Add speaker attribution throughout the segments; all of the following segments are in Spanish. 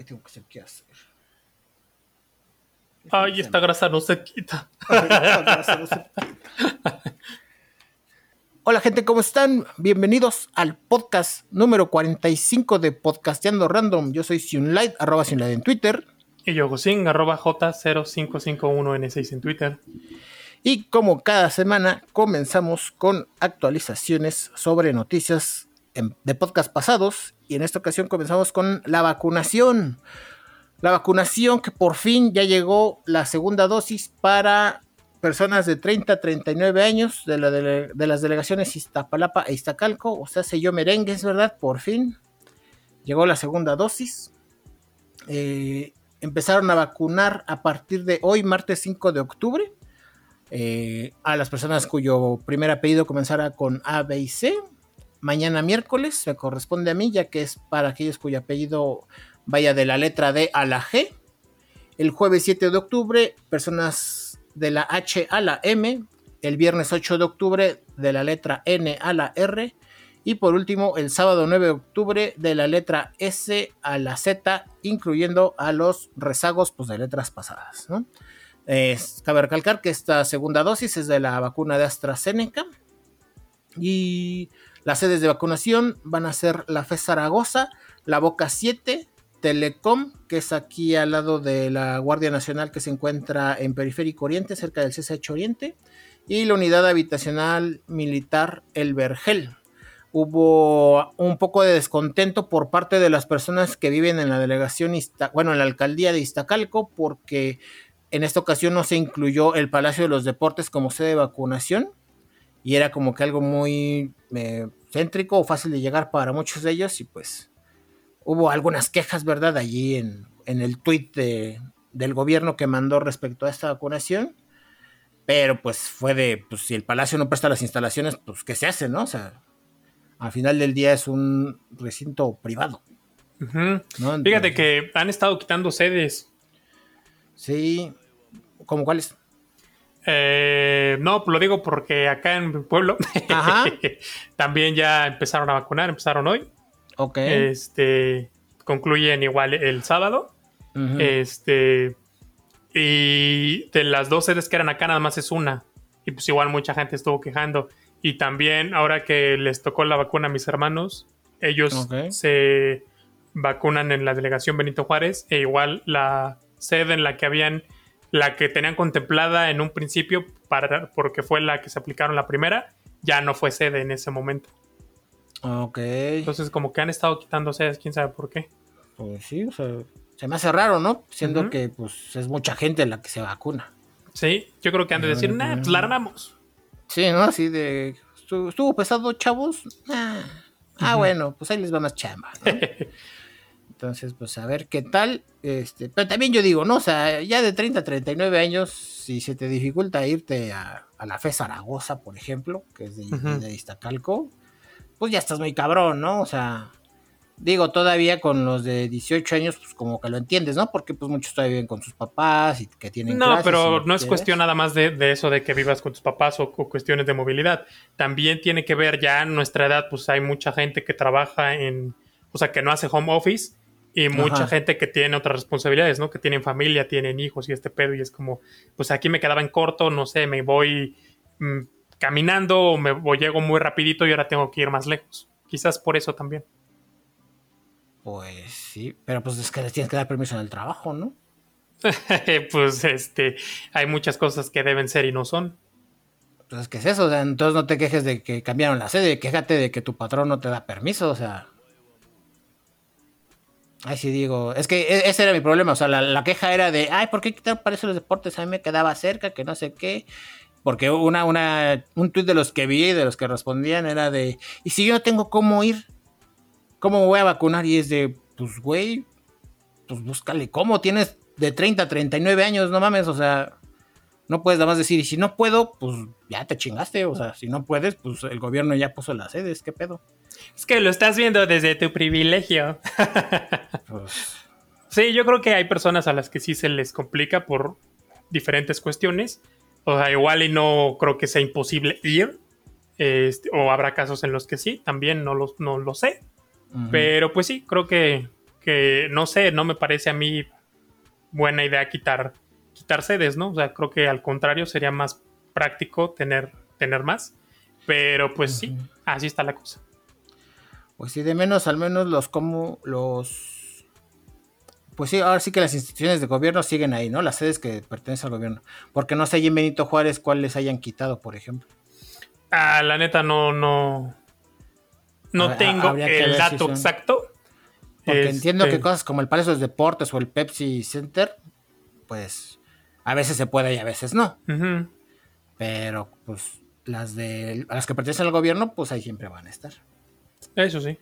Speaker 1: Ay, tengo que hacer qué hacer.
Speaker 2: Ay, esta grasa no se quita.
Speaker 1: Hola gente, ¿cómo están? Bienvenidos al podcast número 45 de Podcasteando Random. Yo soy Sunlight, arroba Sunlight en Twitter.
Speaker 2: Y yo, Gosin, arroba J0551N6 en Twitter.
Speaker 1: Y como cada semana, comenzamos con actualizaciones sobre noticias de podcast pasados. Y en esta ocasión comenzamos con la vacunación. La vacunación que por fin ya llegó la segunda dosis para personas de 30 a 39 años de, la de, las delegaciones Iztapalapa e Iztacalco. O sea, se yo merengues, ¿verdad? Por fin llegó la segunda dosis. Eh, empezaron a vacunar a partir de hoy, martes 5 de octubre. Eh, a las personas cuyo primer apellido comenzara con A, B y C. Mañana miércoles me corresponde a mí, ya que es para aquellos cuyo apellido vaya de la letra D a la G. El jueves 7 de octubre, personas de la H a la M. El viernes 8 de octubre, de la letra N a la R. Y por último, el sábado 9 de octubre, de la letra S a la Z, incluyendo a los rezagos pues, de letras pasadas. cabe recalcar que esta segunda dosis es de la vacuna de AstraZeneca. Y las sedes de vacunación van a ser la FE Zaragoza, la Boca 7, Telecom, que es aquí al lado de la Guardia Nacional que se encuentra en Periférico Oriente, cerca del CSH Oriente, y la Unidad Habitacional Militar El Vergel. Hubo un poco de descontento por parte de las personas que viven en la delegación, bueno, en la alcaldía de Iztacalco, porque en esta ocasión no se incluyó el Palacio de los Deportes como sede de vacunación, y era como que algo muy eh, céntrico o fácil de llegar para muchos de ellos, y pues hubo algunas quejas, ¿verdad? Allí en, el tuit del gobierno que mandó respecto a esta vacunación. Pero pues fue de, pues si el palacio no presta las instalaciones, pues ¿qué se hace, no? O sea, al final del día es un recinto privado.
Speaker 2: Fíjate que han estado quitando sedes.
Speaker 1: Sí, ¿cómo cuáles?
Speaker 2: Eh, no, lo digo porque acá en mi pueblo también ya empezaron a vacunar, empezaron hoy.
Speaker 1: Ok.
Speaker 2: Este, concluyen igual el sábado. Este, y de las dos sedes que eran acá, nada más es una. Y pues igual mucha gente estuvo quejando. Y también ahora que les tocó la vacuna a mis hermanos, ellos se vacunan en la delegación Benito Juárez. E igual la sede en la que habían, la que tenían contemplada en un principio, para, porque fue la que se aplicaron la primera, ya no fue sede en ese momento.
Speaker 1: Ok.
Speaker 2: Entonces, como que han estado quitando sedes, quién sabe por qué.
Speaker 1: Pues sí, o sea, se me hace raro, ¿no? Siendo que pues es mucha gente la que se vacuna.
Speaker 2: Sí, yo creo que han de decir, nah, pues la armamos.
Speaker 1: Sí, ¿no? Así de. ¿Estuvo pesado, chavos? Ah, bueno, pues ahí les va más chamba. Entonces, pues a ver qué tal. Este, pero también yo digo, ¿no? O sea, ya de 30 a 39 años, si se te dificulta irte a, la FE Zaragoza, por ejemplo, que es de, de Iztacalco, pues ya estás muy cabrón, ¿no? O sea, digo, todavía con los de 18 años, pues como que lo entiendes, ¿no? Porque pues muchos todavía viven con sus papás y que tienen...
Speaker 2: No, pero no es cuestión nada más de, eso de que vivas con tus papás o, cuestiones de movilidad. También tiene que ver ya en nuestra edad, pues hay mucha gente que trabaja en, o sea, que no hace home office y mucha gente que tiene otras responsabilidades, ¿no? Que tienen familia, tienen hijos y este pedo y es como, pues aquí me quedaba en corto, no sé, me voy... Mm, caminando o me llego muy rapidito y ahora tengo que ir más lejos. Quizás por eso también.
Speaker 1: Pues sí, pero pues es que les tienes que dar permiso en el trabajo, ¿no?
Speaker 2: pues este, hay muchas cosas que deben ser y no son.
Speaker 1: Pues ¿qué es eso? entonces no te quejes de que cambiaron la sede, quéjate de que tu patrón no te da permiso, o sea. Ay, sí digo, es que e, ese era mi problema, o sea, la, queja era de, ay, ¿por qué quitaron para eso los deportes? A mí me quedaba cerca, que no sé qué. Porque una, una, un tuit de los que vi, de los que respondían, era de, ¿y si yo no tengo cómo ir? ¿Cómo me voy a vacunar? Y es de, pues, güey, pues búscale cómo. Tienes de 30 a 39 años, no mames, o sea, no puedes nada más decir, y si no puedo, pues ya te chingaste, o sea, si no puedes, pues el gobierno ya puso las sedes, ¿qué pedo?
Speaker 2: Es que lo estás viendo desde tu privilegio. Pues, sí, yo creo que hay personas a las que sí se les complica por diferentes cuestiones o sea, igual y no creo que sea imposible ir. Este, o habrá casos en los que sí, también no lo, no lo sé. Pero pues sí, creo que que no sé, no me parece a mí buena idea quitar, quitar sedes, ¿no? O sea, creo que al contrario sería más práctico tener, tener más. Pero pues sí, así está la cosa.
Speaker 1: Pues sí, de menos, al menos los como los. Pues sí, ahora sí que las instituciones de gobierno siguen ahí, ¿no? Las sedes que pertenecen al gobierno. Porque no sé allí en Benito Juárez cuáles hayan quitado, por ejemplo.
Speaker 2: Ah, la neta no, no. No tengo el dato exacto.
Speaker 1: Porque entiendo que este cosas como el Palacio de Deportes o el Pepsi Center, pues a veces se puede y a veces no. Pero pues las de las que pertenecen al gobierno, pues ahí siempre van a estar.
Speaker 2: Eso sí.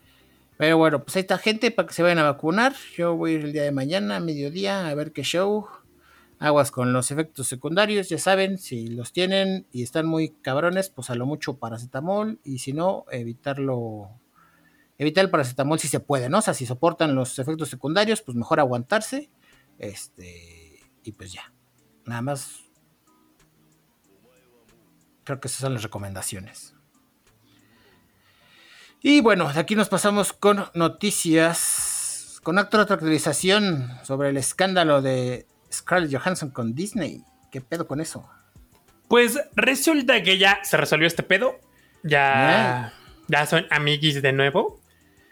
Speaker 1: Pero bueno, pues ahí está gente para que se vayan a vacunar. Yo voy a ir el día de mañana, a mediodía, a ver qué show. Aguas con los efectos secundarios, ya saben, si los tienen y están muy cabrones, pues a lo mucho paracetamol y si no, evitarlo, evitar el paracetamol si se puede, ¿no? O sea, si soportan los efectos secundarios, pues mejor aguantarse. Este, y pues ya, nada más. Creo que esas son las recomendaciones. Y bueno, de aquí nos pasamos con noticias, con otra actualización sobre el escándalo de Scarlett Johansson con Disney. ¿Qué pedo con eso?
Speaker 2: Pues resulta que ya se resolvió este pedo. Ya, ya son amiguis de nuevo.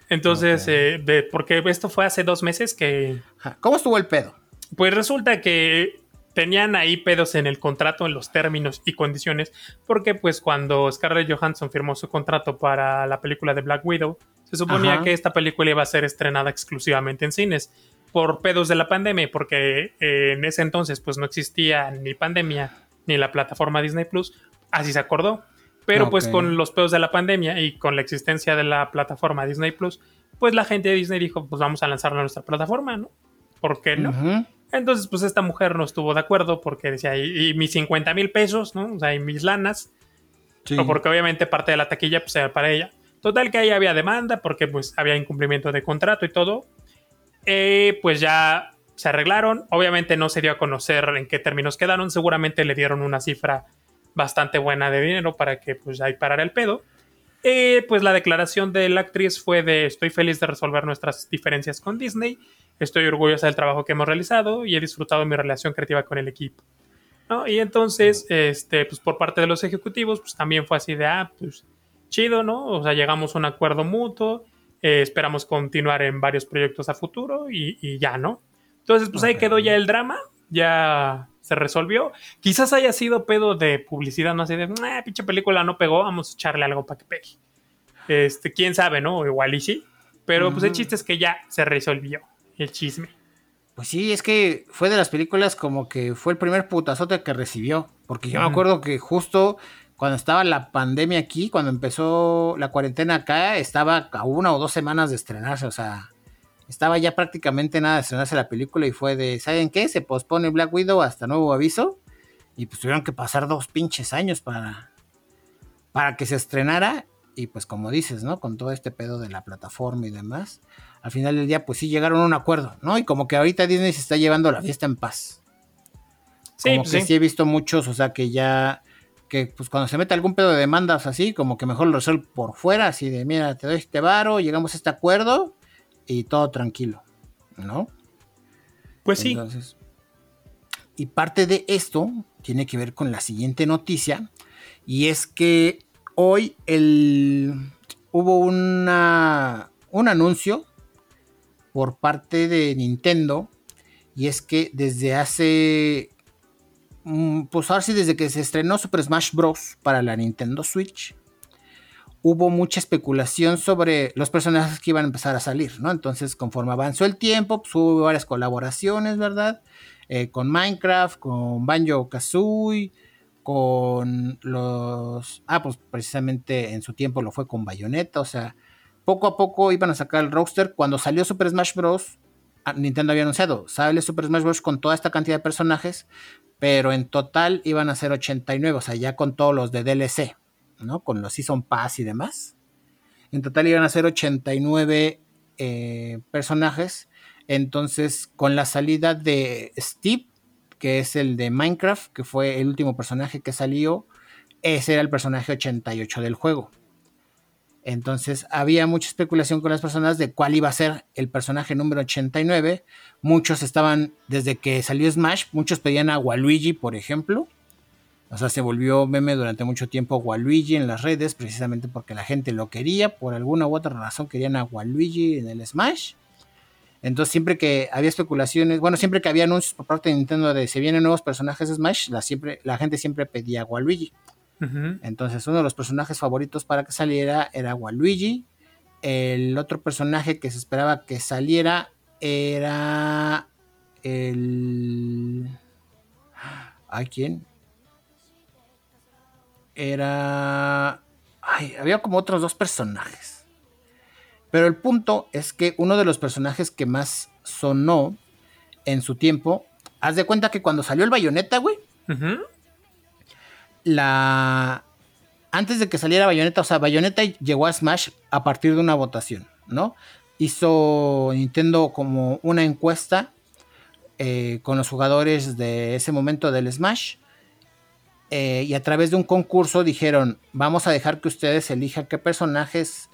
Speaker 2: Entonces, eh, porque esto fue hace dos meses que...
Speaker 1: ¿Cómo estuvo el pedo?
Speaker 2: Pues resulta que tenían ahí pedos en el contrato, en los términos y condiciones, porque pues cuando Scarlett Johansson firmó su contrato para la película de Black Widow, se suponía que esta película iba a ser estrenada exclusivamente en cines por pedos de la pandemia, porque eh, en ese entonces pues no existía ni pandemia ni la plataforma Disney Plus, así se acordó. Pero pues con los pedos de la pandemia y con la existencia de la plataforma Disney Plus, pues la gente de Disney dijo, pues vamos a lanzarla a nuestra plataforma, ¿no? ¿Por qué no? Entonces, pues esta mujer no estuvo de acuerdo porque decía, y, mis 50 mil pesos, ¿no? O sea, y mis lanas. Sí. O porque obviamente parte de la taquilla pues era para ella. Total que ahí había demanda porque pues había incumplimiento de contrato y todo. Eh, pues ya se arreglaron. Obviamente no se dio a conocer en qué términos quedaron. Seguramente le dieron una cifra bastante buena de dinero para que pues ahí parara el pedo. Eh, pues la declaración de la actriz fue de estoy feliz de resolver nuestras diferencias con Disney Estoy orgullosa del trabajo que hemos realizado y he disfrutado de mi relación creativa con el equipo. Y entonces, este, pues por parte de los ejecutivos, pues también fue así de, ah, pues chido, ¿no? O sea, llegamos a un acuerdo mutuo, eh, esperamos continuar en varios proyectos a futuro y, ya, ¿no? Entonces, pues ahí quedó ya el drama, ya se resolvió. Quizás haya sido pedo de publicidad, no así de, ah, pinche película no pegó, vamos a echarle algo para que pegue. Este, quién sabe, ¿no? Igual y sí. Pero pues el chiste es que ya se resolvió el chisme.
Speaker 1: Pues sí, es que fue de las películas como que fue el primer putazote que recibió. Porque yo me acuerdo que justo cuando estaba la pandemia aquí, cuando empezó la cuarentena acá, estaba a una o dos semanas de estrenarse. O sea, estaba ya prácticamente nada de estrenarse la película y fue de, ¿saben qué? Se pospone Black Widow hasta nuevo aviso. Y pues tuvieron que pasar dos pinches años para, para que se estrenara. Y pues como dices, ¿no? Con todo este pedo de la plataforma y demás al final del día, pues sí llegaron a un acuerdo, ¿no? Y como que ahorita Disney se está llevando la fiesta en paz. Sí, como pues que sí. he visto muchos, o sea, que ya, que pues cuando se mete algún pedo de demandas así, como que mejor lo resuelve por fuera, así de, mira, te doy este varo, llegamos a este acuerdo y todo tranquilo, ¿no?
Speaker 2: Pues sí. Entonces,
Speaker 1: y parte de esto tiene que ver con la siguiente noticia, y es que hoy hubo un anuncio por parte de Nintendo. Y es que desde hace. Mm, pues ahora sí, desde que se estrenó Super Smash Bros. para la Nintendo Switch. Hubo mucha especulación sobre los personajes que iban a empezar a salir, ¿no? Entonces, conforme avanzó el tiempo, pues hubo varias colaboraciones, ¿verdad? Eh, con Minecraft, con Banjo Kazooie, con los. Ah, pues precisamente en su tiempo lo fue con Bayonetta, o sea, poco a poco iban a sacar el roster. Cuando salió Super Smash Bros., ah, Nintendo había anunciado, sale Super Smash Bros. con toda esta cantidad de personajes, pero en total iban a ser 89, o sea, ya con todos los de DLC, ¿no? Con los Season Pass y demás. En total iban a ser 89 eh, personajes. Entonces, con la salida de Steve, que es el de Minecraft, que fue el último personaje que salió, ese era el personaje 88 del juego. Entonces había mucha especulación con las personas de cuál iba a ser el personaje número 89. Muchos estaban, desde que salió Smash, muchos pedían a Waluigi, por ejemplo. O sea, se volvió meme durante mucho tiempo Waluigi en las redes, precisamente porque la gente lo quería. Por alguna u otra razón querían a Waluigi en el Smash. Entonces, siempre que había especulaciones, bueno, siempre que había anuncios por parte de Nintendo de se vienen nuevos personajes de Smash, la, siempre, la gente siempre pedía a Waluigi. Entonces, uno de los personajes favoritos para que saliera era Waluigi. El otro personaje que se esperaba que saliera era el. ¿A quién? Era. Ay, había como otros dos personajes. Pero el punto es que uno de los personajes que más sonó en su tiempo. Haz de cuenta que cuando salió el bayoneta, güey la antes de que saliera Bayonetta, o sea, Bayonetta llegó a Smash a partir de una votación, ¿no? Hizo Nintendo como una encuesta eh, con los jugadores de ese momento del Smash. Eh, y a través de un concurso dijeron, vamos a dejar que ustedes elijan qué personajes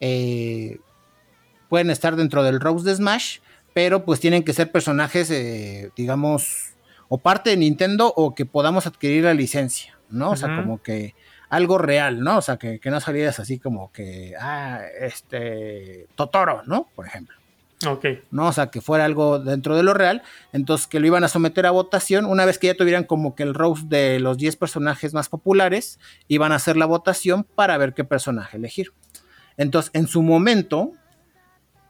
Speaker 1: eh, pueden estar dentro del Rose de Smash, pero pues tienen que ser personajes, digamos, o parte de Nintendo o que podamos adquirir la licencia. ¿no? O sea, como que algo real, ¿no? O sea, que, no salieras así como que, ah, este, Totoro, ¿no? Por ejemplo.
Speaker 2: Ok.
Speaker 1: ¿No? O sea, que fuera algo dentro de lo real. Entonces, que lo iban a someter a votación. Una vez que ya tuvieran como que el roast de los 10 personajes más populares, iban a hacer la votación para ver qué personaje elegir. Entonces, en su momento,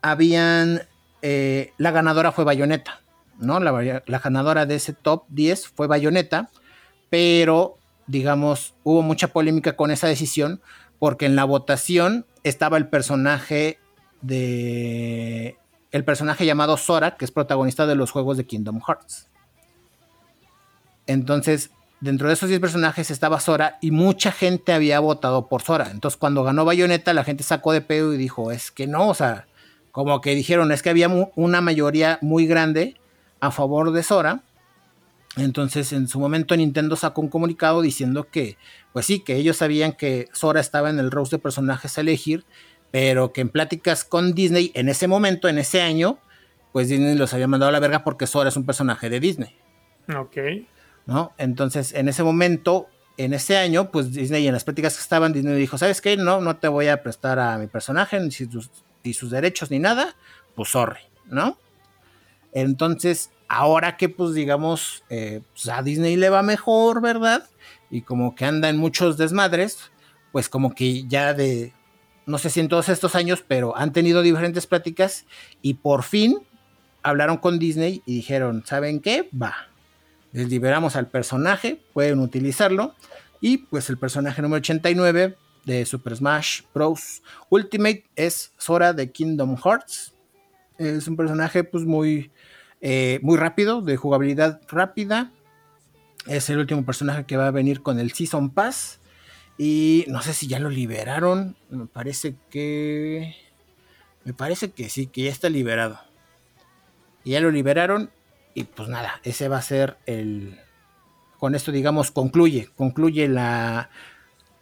Speaker 1: habían. Eh, la ganadora fue Bayonetta, ¿no? La, ganadora de ese top 10 fue Bayonetta, pero digamos, hubo mucha polémica con esa decisión porque en la votación estaba el personaje de el personaje llamado Sora, que es protagonista de los juegos de Kingdom Hearts. Entonces, dentro de esos 10 personajes estaba Sora y mucha gente había votado por Sora. Entonces, cuando ganó Bayonetta, la gente sacó de pedo y dijo, es que no, o sea, como que dijeron, es que había una mayoría muy grande a favor de Sora entonces, en su momento Nintendo sacó un comunicado diciendo que, pues sí, que ellos sabían que Sora estaba en el roast de personajes a elegir, pero que en pláticas con Disney en ese momento, en ese año, pues Disney los había mandado a la verga porque Sora es un personaje de Disney.
Speaker 2: Ok.
Speaker 1: ¿No? Entonces, en ese momento, en ese año, pues Disney, en las pláticas que estaban, Disney dijo, ¿sabes qué? No, no te voy a prestar a mi personaje, ni sus, ni sus derechos, ni nada, pues sorry, ¿no? Entonces, ahora que pues digamos eh, pues, a Disney le va mejor, ¿verdad? Y como que anda en muchos desmadres, pues como que ya de, no sé si en todos estos años, pero han tenido diferentes pláticas y por fin hablaron con Disney y dijeron, ¿saben qué? Va, les liberamos al personaje, pueden utilizarlo y pues el personaje número 89 de Super Smash Bros. Ultimate es Sora de Kingdom Hearts. Es un personaje pues muy eh, muy rápido, de jugabilidad rápida. Es el último personaje que va a venir con el Season Pass. Y no sé si ya lo liberaron. Me parece que. Me parece que sí, que ya está liberado. Ya lo liberaron. Y pues nada, ese va a ser el. Con esto, digamos, concluye. Concluye la,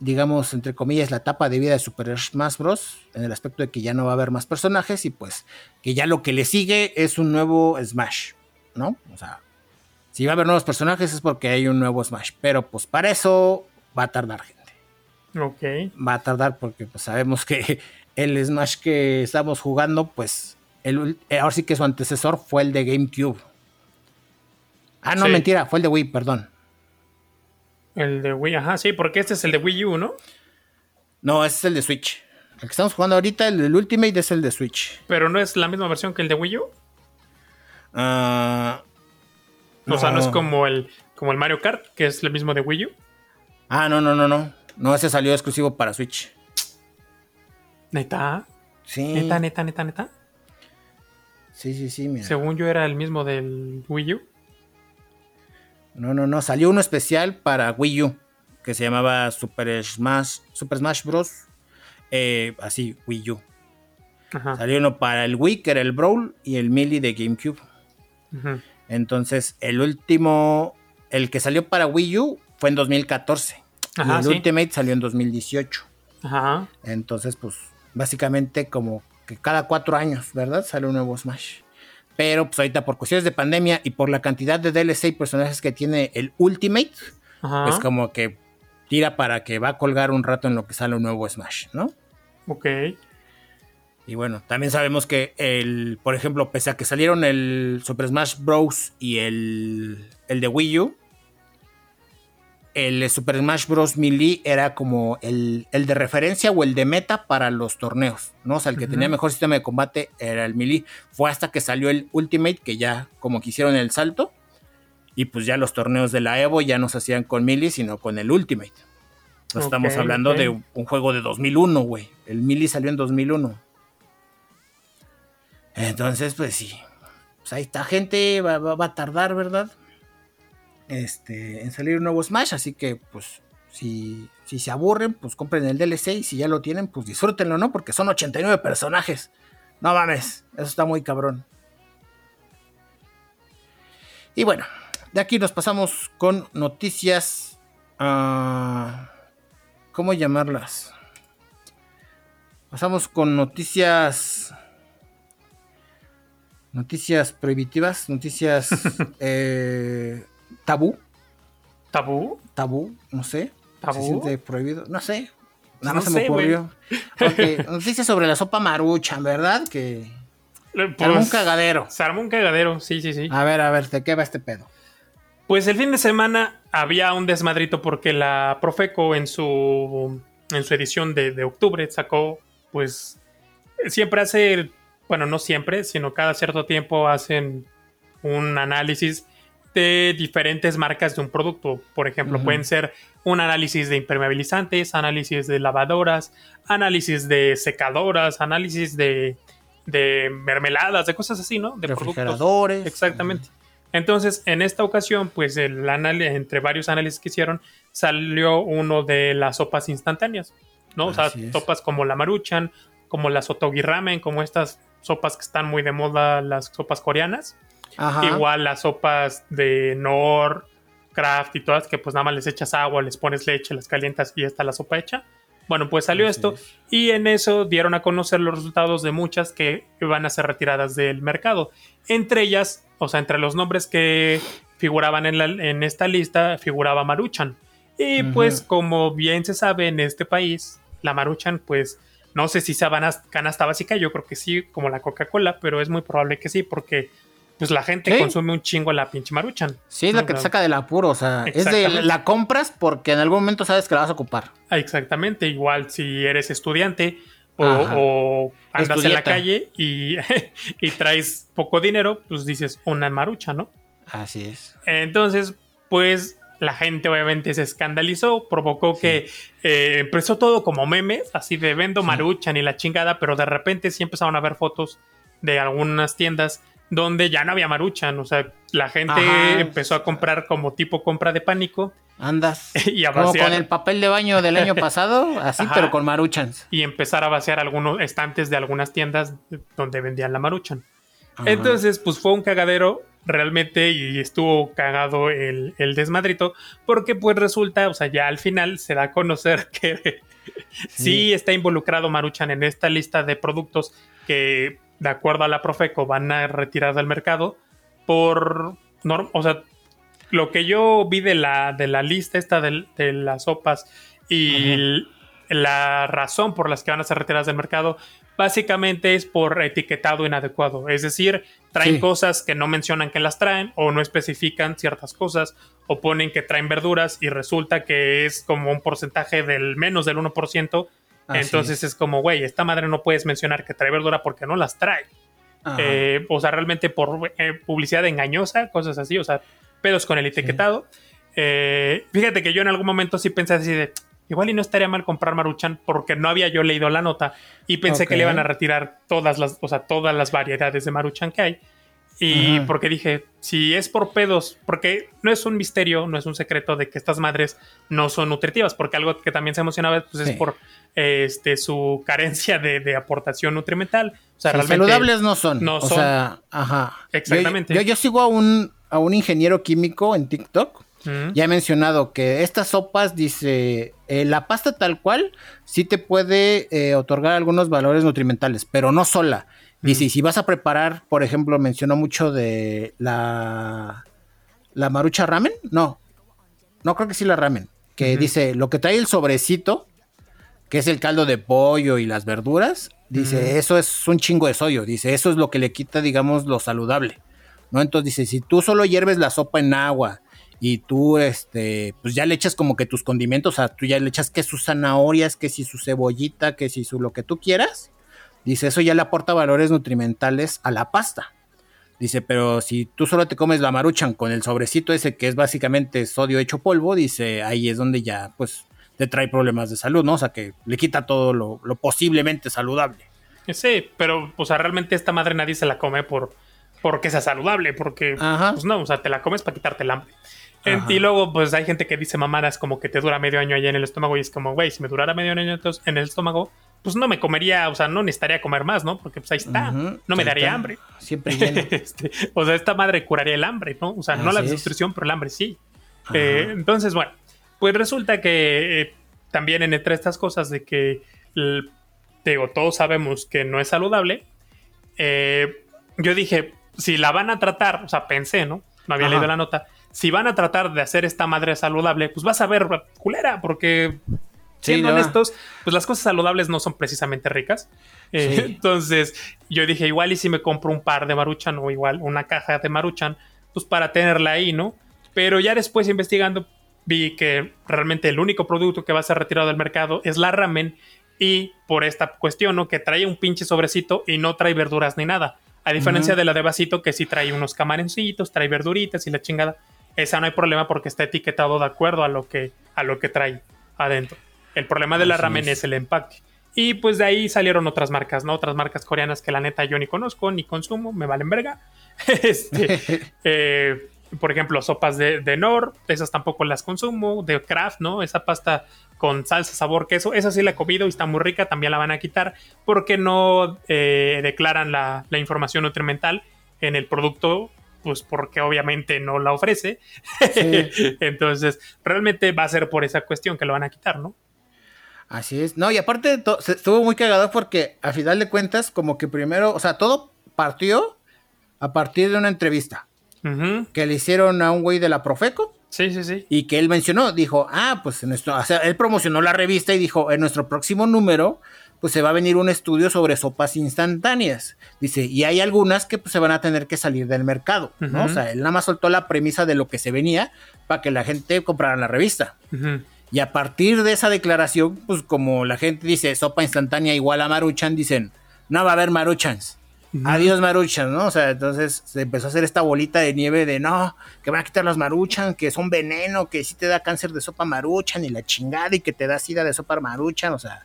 Speaker 1: digamos, entre comillas, la etapa de vida de Super Smash Bros. En el aspecto de que ya no va a haber más personajes y pues que ya lo que le sigue es un nuevo Smash, ¿no? O sea, si va a haber nuevos personajes es porque hay un nuevo Smash, pero pues para eso va a tardar gente.
Speaker 2: Ok.
Speaker 1: Va a tardar porque pues sabemos que el Smash que estamos jugando, pues el, ahora sí que su antecesor fue el de GameCube. Ah, no, mentira, fue el de Wii, perdón.
Speaker 2: El de Wii, ajá, sí, porque este es el de Wii U, ¿no?
Speaker 1: No, este es el de Switch. El que estamos jugando ahorita, el del Ultimate, es el de Switch.
Speaker 2: ¿Pero no es la misma versión que el de Wii U?
Speaker 1: Ah,
Speaker 2: o sea, no es como el, como el Mario Kart, que es el mismo de Wii U.
Speaker 1: Ah, no, no, no, no. No, ese salió exclusivo para Switch.
Speaker 2: ¿Neta?
Speaker 1: Sí.
Speaker 2: ¿Neta, neta, neta, neta?
Speaker 1: Sí, sí, sí, mira.
Speaker 2: Según yo era el mismo del Wii U.
Speaker 1: No, no, no. Salió uno especial para Wii U que se llamaba Super Smash, Super Smash Bros. Eh, así, Wii U. Salió uno para el Wii, que era el Brawl, y el Melee de GameCube. Entonces, el último, el que salió para Wii U fue en 2014. y el Ultimate salió en 2018. Ajá. Entonces, pues, básicamente como que cada cuatro años, ¿verdad? Sale un nuevo Smash. Pero pues ahorita por cuestiones de pandemia y por la cantidad de DLC y personajes que tiene el Ultimate, es como que tira para que va a colgar un rato en lo que sale un nuevo Smash, ¿no?
Speaker 2: Ok.
Speaker 1: Y bueno, también sabemos que el, por ejemplo, pese a que salieron el Super Smash Bros. y el, el de Wii U, el Super Smash Bros. Melee era como el, de referencia o el de meta para los torneos, ¿no? O sea, el que tenía mejor sistema de combate era el Melee. Fue hasta que salió el Ultimate, que ya como que hicieron el salto. Y pues ya los torneos de la Evo ya no se hacían con Melee, sino con el Ultimate. estamos hablando de un juego de 2001, güey. El Melee salió en 2001. Entonces, pues sí. Pues ahí está gente, va a tardar, ¿verdad? Este, en salir un nuevo Smash, así que pues si, si se aburren, pues compren el DLC y si ya lo tienen, pues disfrútenlo, ¿no? Porque son 89 personajes. No mames, eso está muy cabrón. Y bueno, de aquí nos pasamos con noticias... Uh, ¿Cómo llamarlas? Pasamos con noticias... Noticias prohibitivas, noticias... eh, tabú.
Speaker 2: ¿Tabú?
Speaker 1: Tabú, no sé. ¿Tabú? ¿Se siente prohibido? No sé. Nada más se me ocurrió. Ok, noticias sobre la sopa maruchan, ¿verdad? Que. Pues, se armó un cagadero.
Speaker 2: Se armó un cagadero, sí, sí, sí.
Speaker 1: A ver, a ver, ¿de qué va este pedo?
Speaker 2: Pues el fin de semana había un desmadrito porque la Profeco en su, en su edición de, de octubre sacó, pues, siempre hace, bueno, no siempre, sino cada cierto tiempo hacen un análisis de diferentes marcas de un producto. Por ejemplo, pueden ser un análisis de impermeabilizantes, análisis de lavadoras, análisis de secadoras, análisis de, de mermeladas, de cosas así, ¿no? De
Speaker 1: refrigeradores.
Speaker 2: Exactamente. Entonces, en esta ocasión, pues el entre varios análisis que hicieron, salió uno de las sopas instantáneas, ¿no? o sea, sopas como la maruchan, como las otogi ramen, como estas sopas que están muy de moda, las sopas coreanas. Igual las sopas de Nor, Craft y todas, que pues nada más les echas agua, les pones leche, las calientas y ya está la sopa hecha. Bueno, pues salió esto y en eso dieron a conocer los resultados de muchas que iban a ser retiradas del mercado. Entre ellas, o sea, entre los nombres que figuraban en, en esta lista, figuraba Maruchan. Y pues como bien se sabe en este país, la Maruchan pues no sé si sea canasta básica, yo creo que sí, como la Coca-Cola, pero es muy probable que sí, porque pues la gente consume un chingo la pinche maruchan.
Speaker 1: Sí, es la que te saca del apuro, o sea, es de la compras porque en algún momento sabes que la vas a ocupar.
Speaker 2: Ah, exactamente, igual si eres estudiante o, andas en la calle y, y, traes poco dinero, pues dices una marucha, ¿no?
Speaker 1: Así es.
Speaker 2: Entonces, pues la gente obviamente se escandalizó, provocó que eh, empezó todo como memes, así de vendo maruchan y la chingada, pero de repente sí empezaron a ver fotos de algunas tiendas donde ya no había maruchan, o sea, la gente empezó a comprar como tipo compra de pánico.
Speaker 1: Andas. y a Como con el papel de baño del año pasado, así, pero con maruchans.
Speaker 2: Y empezar a vaciar algunos estantes de algunas tiendas donde vendían la maruchan. Entonces, pues fue un cagadero realmente y estuvo cagado el, desmadrito, porque pues resulta, o sea, ya al final se da a conocer que sí. Está involucrado Maruchan en esta lista de productos que de acuerdo a la Profeco, van a retirar del mercado por... o sea, lo que yo vi de la, de la lista esta de, las sopas y la razón por las que van a ser retiradas del mercado básicamente es por etiquetado inadecuado. Es decir, traen cosas que no mencionan que las traen o no especifican ciertas cosas o ponen que traen verduras y resulta que es como un porcentaje del menos del 1% entonces es. como, güey, esta madre no puedes mencionar que trae verdura porque no las trae. Eh, o sea, realmente por eh, publicidad engañosa, cosas así, o sea, pedos con el etiquetado. Eh, fíjate que yo en algún momento sí pensé así de, igual y no estaría mal comprar Maruchan porque no había yo leído la nota y pensé que le iban a retirar todas las, o sea, todas las variedades de Maruchan que hay. Y porque dije, si es por pedos, porque no es un misterio, no es un secreto de que estas madres no son nutritivas, porque algo que también se emocionaba pues, es por este, su carencia de, aportación nutrimental.
Speaker 1: O sea, saludables no son. No o Sea, ajá.
Speaker 2: Exactamente.
Speaker 1: Yo, yo, sigo a un, a un ingeniero químico en TikTok ya he mencionado que estas sopas, dice, eh, la pasta tal cual sí te puede eh, otorgar algunos valores nutrimentales, pero no sola. Dice, si vas a preparar, por ejemplo, mencionó mucho de la, la marucha ramen, no, no creo que sí la ramen, que dice, lo que trae el sobrecito, que es el caldo de pollo y las verduras, dice, eso es un chingo de sodio, dice, eso es lo que le quita, digamos, lo saludable. ¿no? Entonces dice, si tú solo hierves la sopa en agua y tú, este, pues ya le echas como que tus condimentos, o sea, tú ya le echas que sus zanahorias, que si su cebollita, que si su lo que tú quieras, dice, eso ya le aporta valores nutrimentales a la pasta. Dice, pero si tú solo te comes la maruchan con el sobrecito ese que es básicamente sodio hecho polvo, dice, ahí es donde ya, pues, te trae problemas de salud, ¿no? O sea, que le quita todo lo, lo posiblemente saludable.
Speaker 2: Sí, pero, o sea, realmente esta madre nadie se la come por porque sea saludable, porque pues no, o sea, te la comes para quitarte el hambre. Y luego, pues hay gente que dice mamadas como que te dura medio año allá en el estómago y es como, güey, si me durara medio año en el estómago, pues no me comería, o sea, no necesitaría comer más, ¿no? Porque pues ahí está, no me daría hambre.
Speaker 1: Siempre lleno.
Speaker 2: este, o sea, esta madre curaría el hambre, ¿no? O sea, no la desnutrición, pero el hambre sí. Eh, entonces, bueno, pues resulta que eh, también entre estas cosas de que, digo, todos sabemos que no es saludable, eh, yo dije, si la van a tratar, o sea, pensé, ¿no? No había leído la nota. Si van a tratar de hacer esta madre saludable, pues vas a ver culera, porque siendo honestos, pues las cosas saludables no son precisamente ricas. Eh, entonces, yo dije, igual y si me compro un par de maruchan o igual una caja de maruchan, pues para tenerla ahí, ¿no? Pero ya después investigando, vi que realmente el único producto que va a ser retirado del mercado es la ramen y por esta cuestión, ¿no? Que trae un pinche sobrecito y no trae verduras ni nada. A diferencia de la de vasito que sí trae unos camaroncitos, trae verduritas y la chingada. Esa no hay problema porque está etiquetado de acuerdo a lo que, a lo que trae adentro. El problema de la ramen es. el empaque. Y pues de ahí salieron otras marcas, ¿no? Otras marcas coreanas que la neta yo ni conozco, ni consumo, me valen verga. este, eh, por ejemplo, sopas de, de Nor, esas tampoco las consumo, de Kraft, ¿no? Esa pasta con salsa, sabor, queso, esa sí la he comido y está muy rica, también la van a quitar porque no eh, declaran la, información nutrimental en el producto, pues porque obviamente no la ofrece. Entonces, realmente va a ser por esa cuestión que lo van a quitar, ¿no?
Speaker 1: Así es. No, y aparte estuvo muy cagado porque a final de cuentas, como que primero, o sea, todo partió a partir de una entrevista que le hicieron a un güey de la Profeco.
Speaker 2: Sí, sí, sí.
Speaker 1: Y que él mencionó, dijo, ah, pues en nuestro, o sea, él promocionó la revista y dijo, en nuestro próximo número, pues se va a venir un estudio sobre sopas instantáneas. Dice, y hay algunas que pues, se van a tener que salir del mercado, ¿no? O sea, él nada más soltó la premisa de lo que se venía para que la gente comprara la revista. Y a partir de esa declaración, pues como la gente dice sopa instantánea igual a Maruchan, dicen, no va a haber Maruchans. Adiós maruchan, ¿no? O sea, entonces se empezó a hacer esta bolita de nieve de no, que van a quitar las maruchan, que son veneno, que sí te da cáncer de sopa maruchan y la chingada y que te da sida de sopa maruchan, o sea,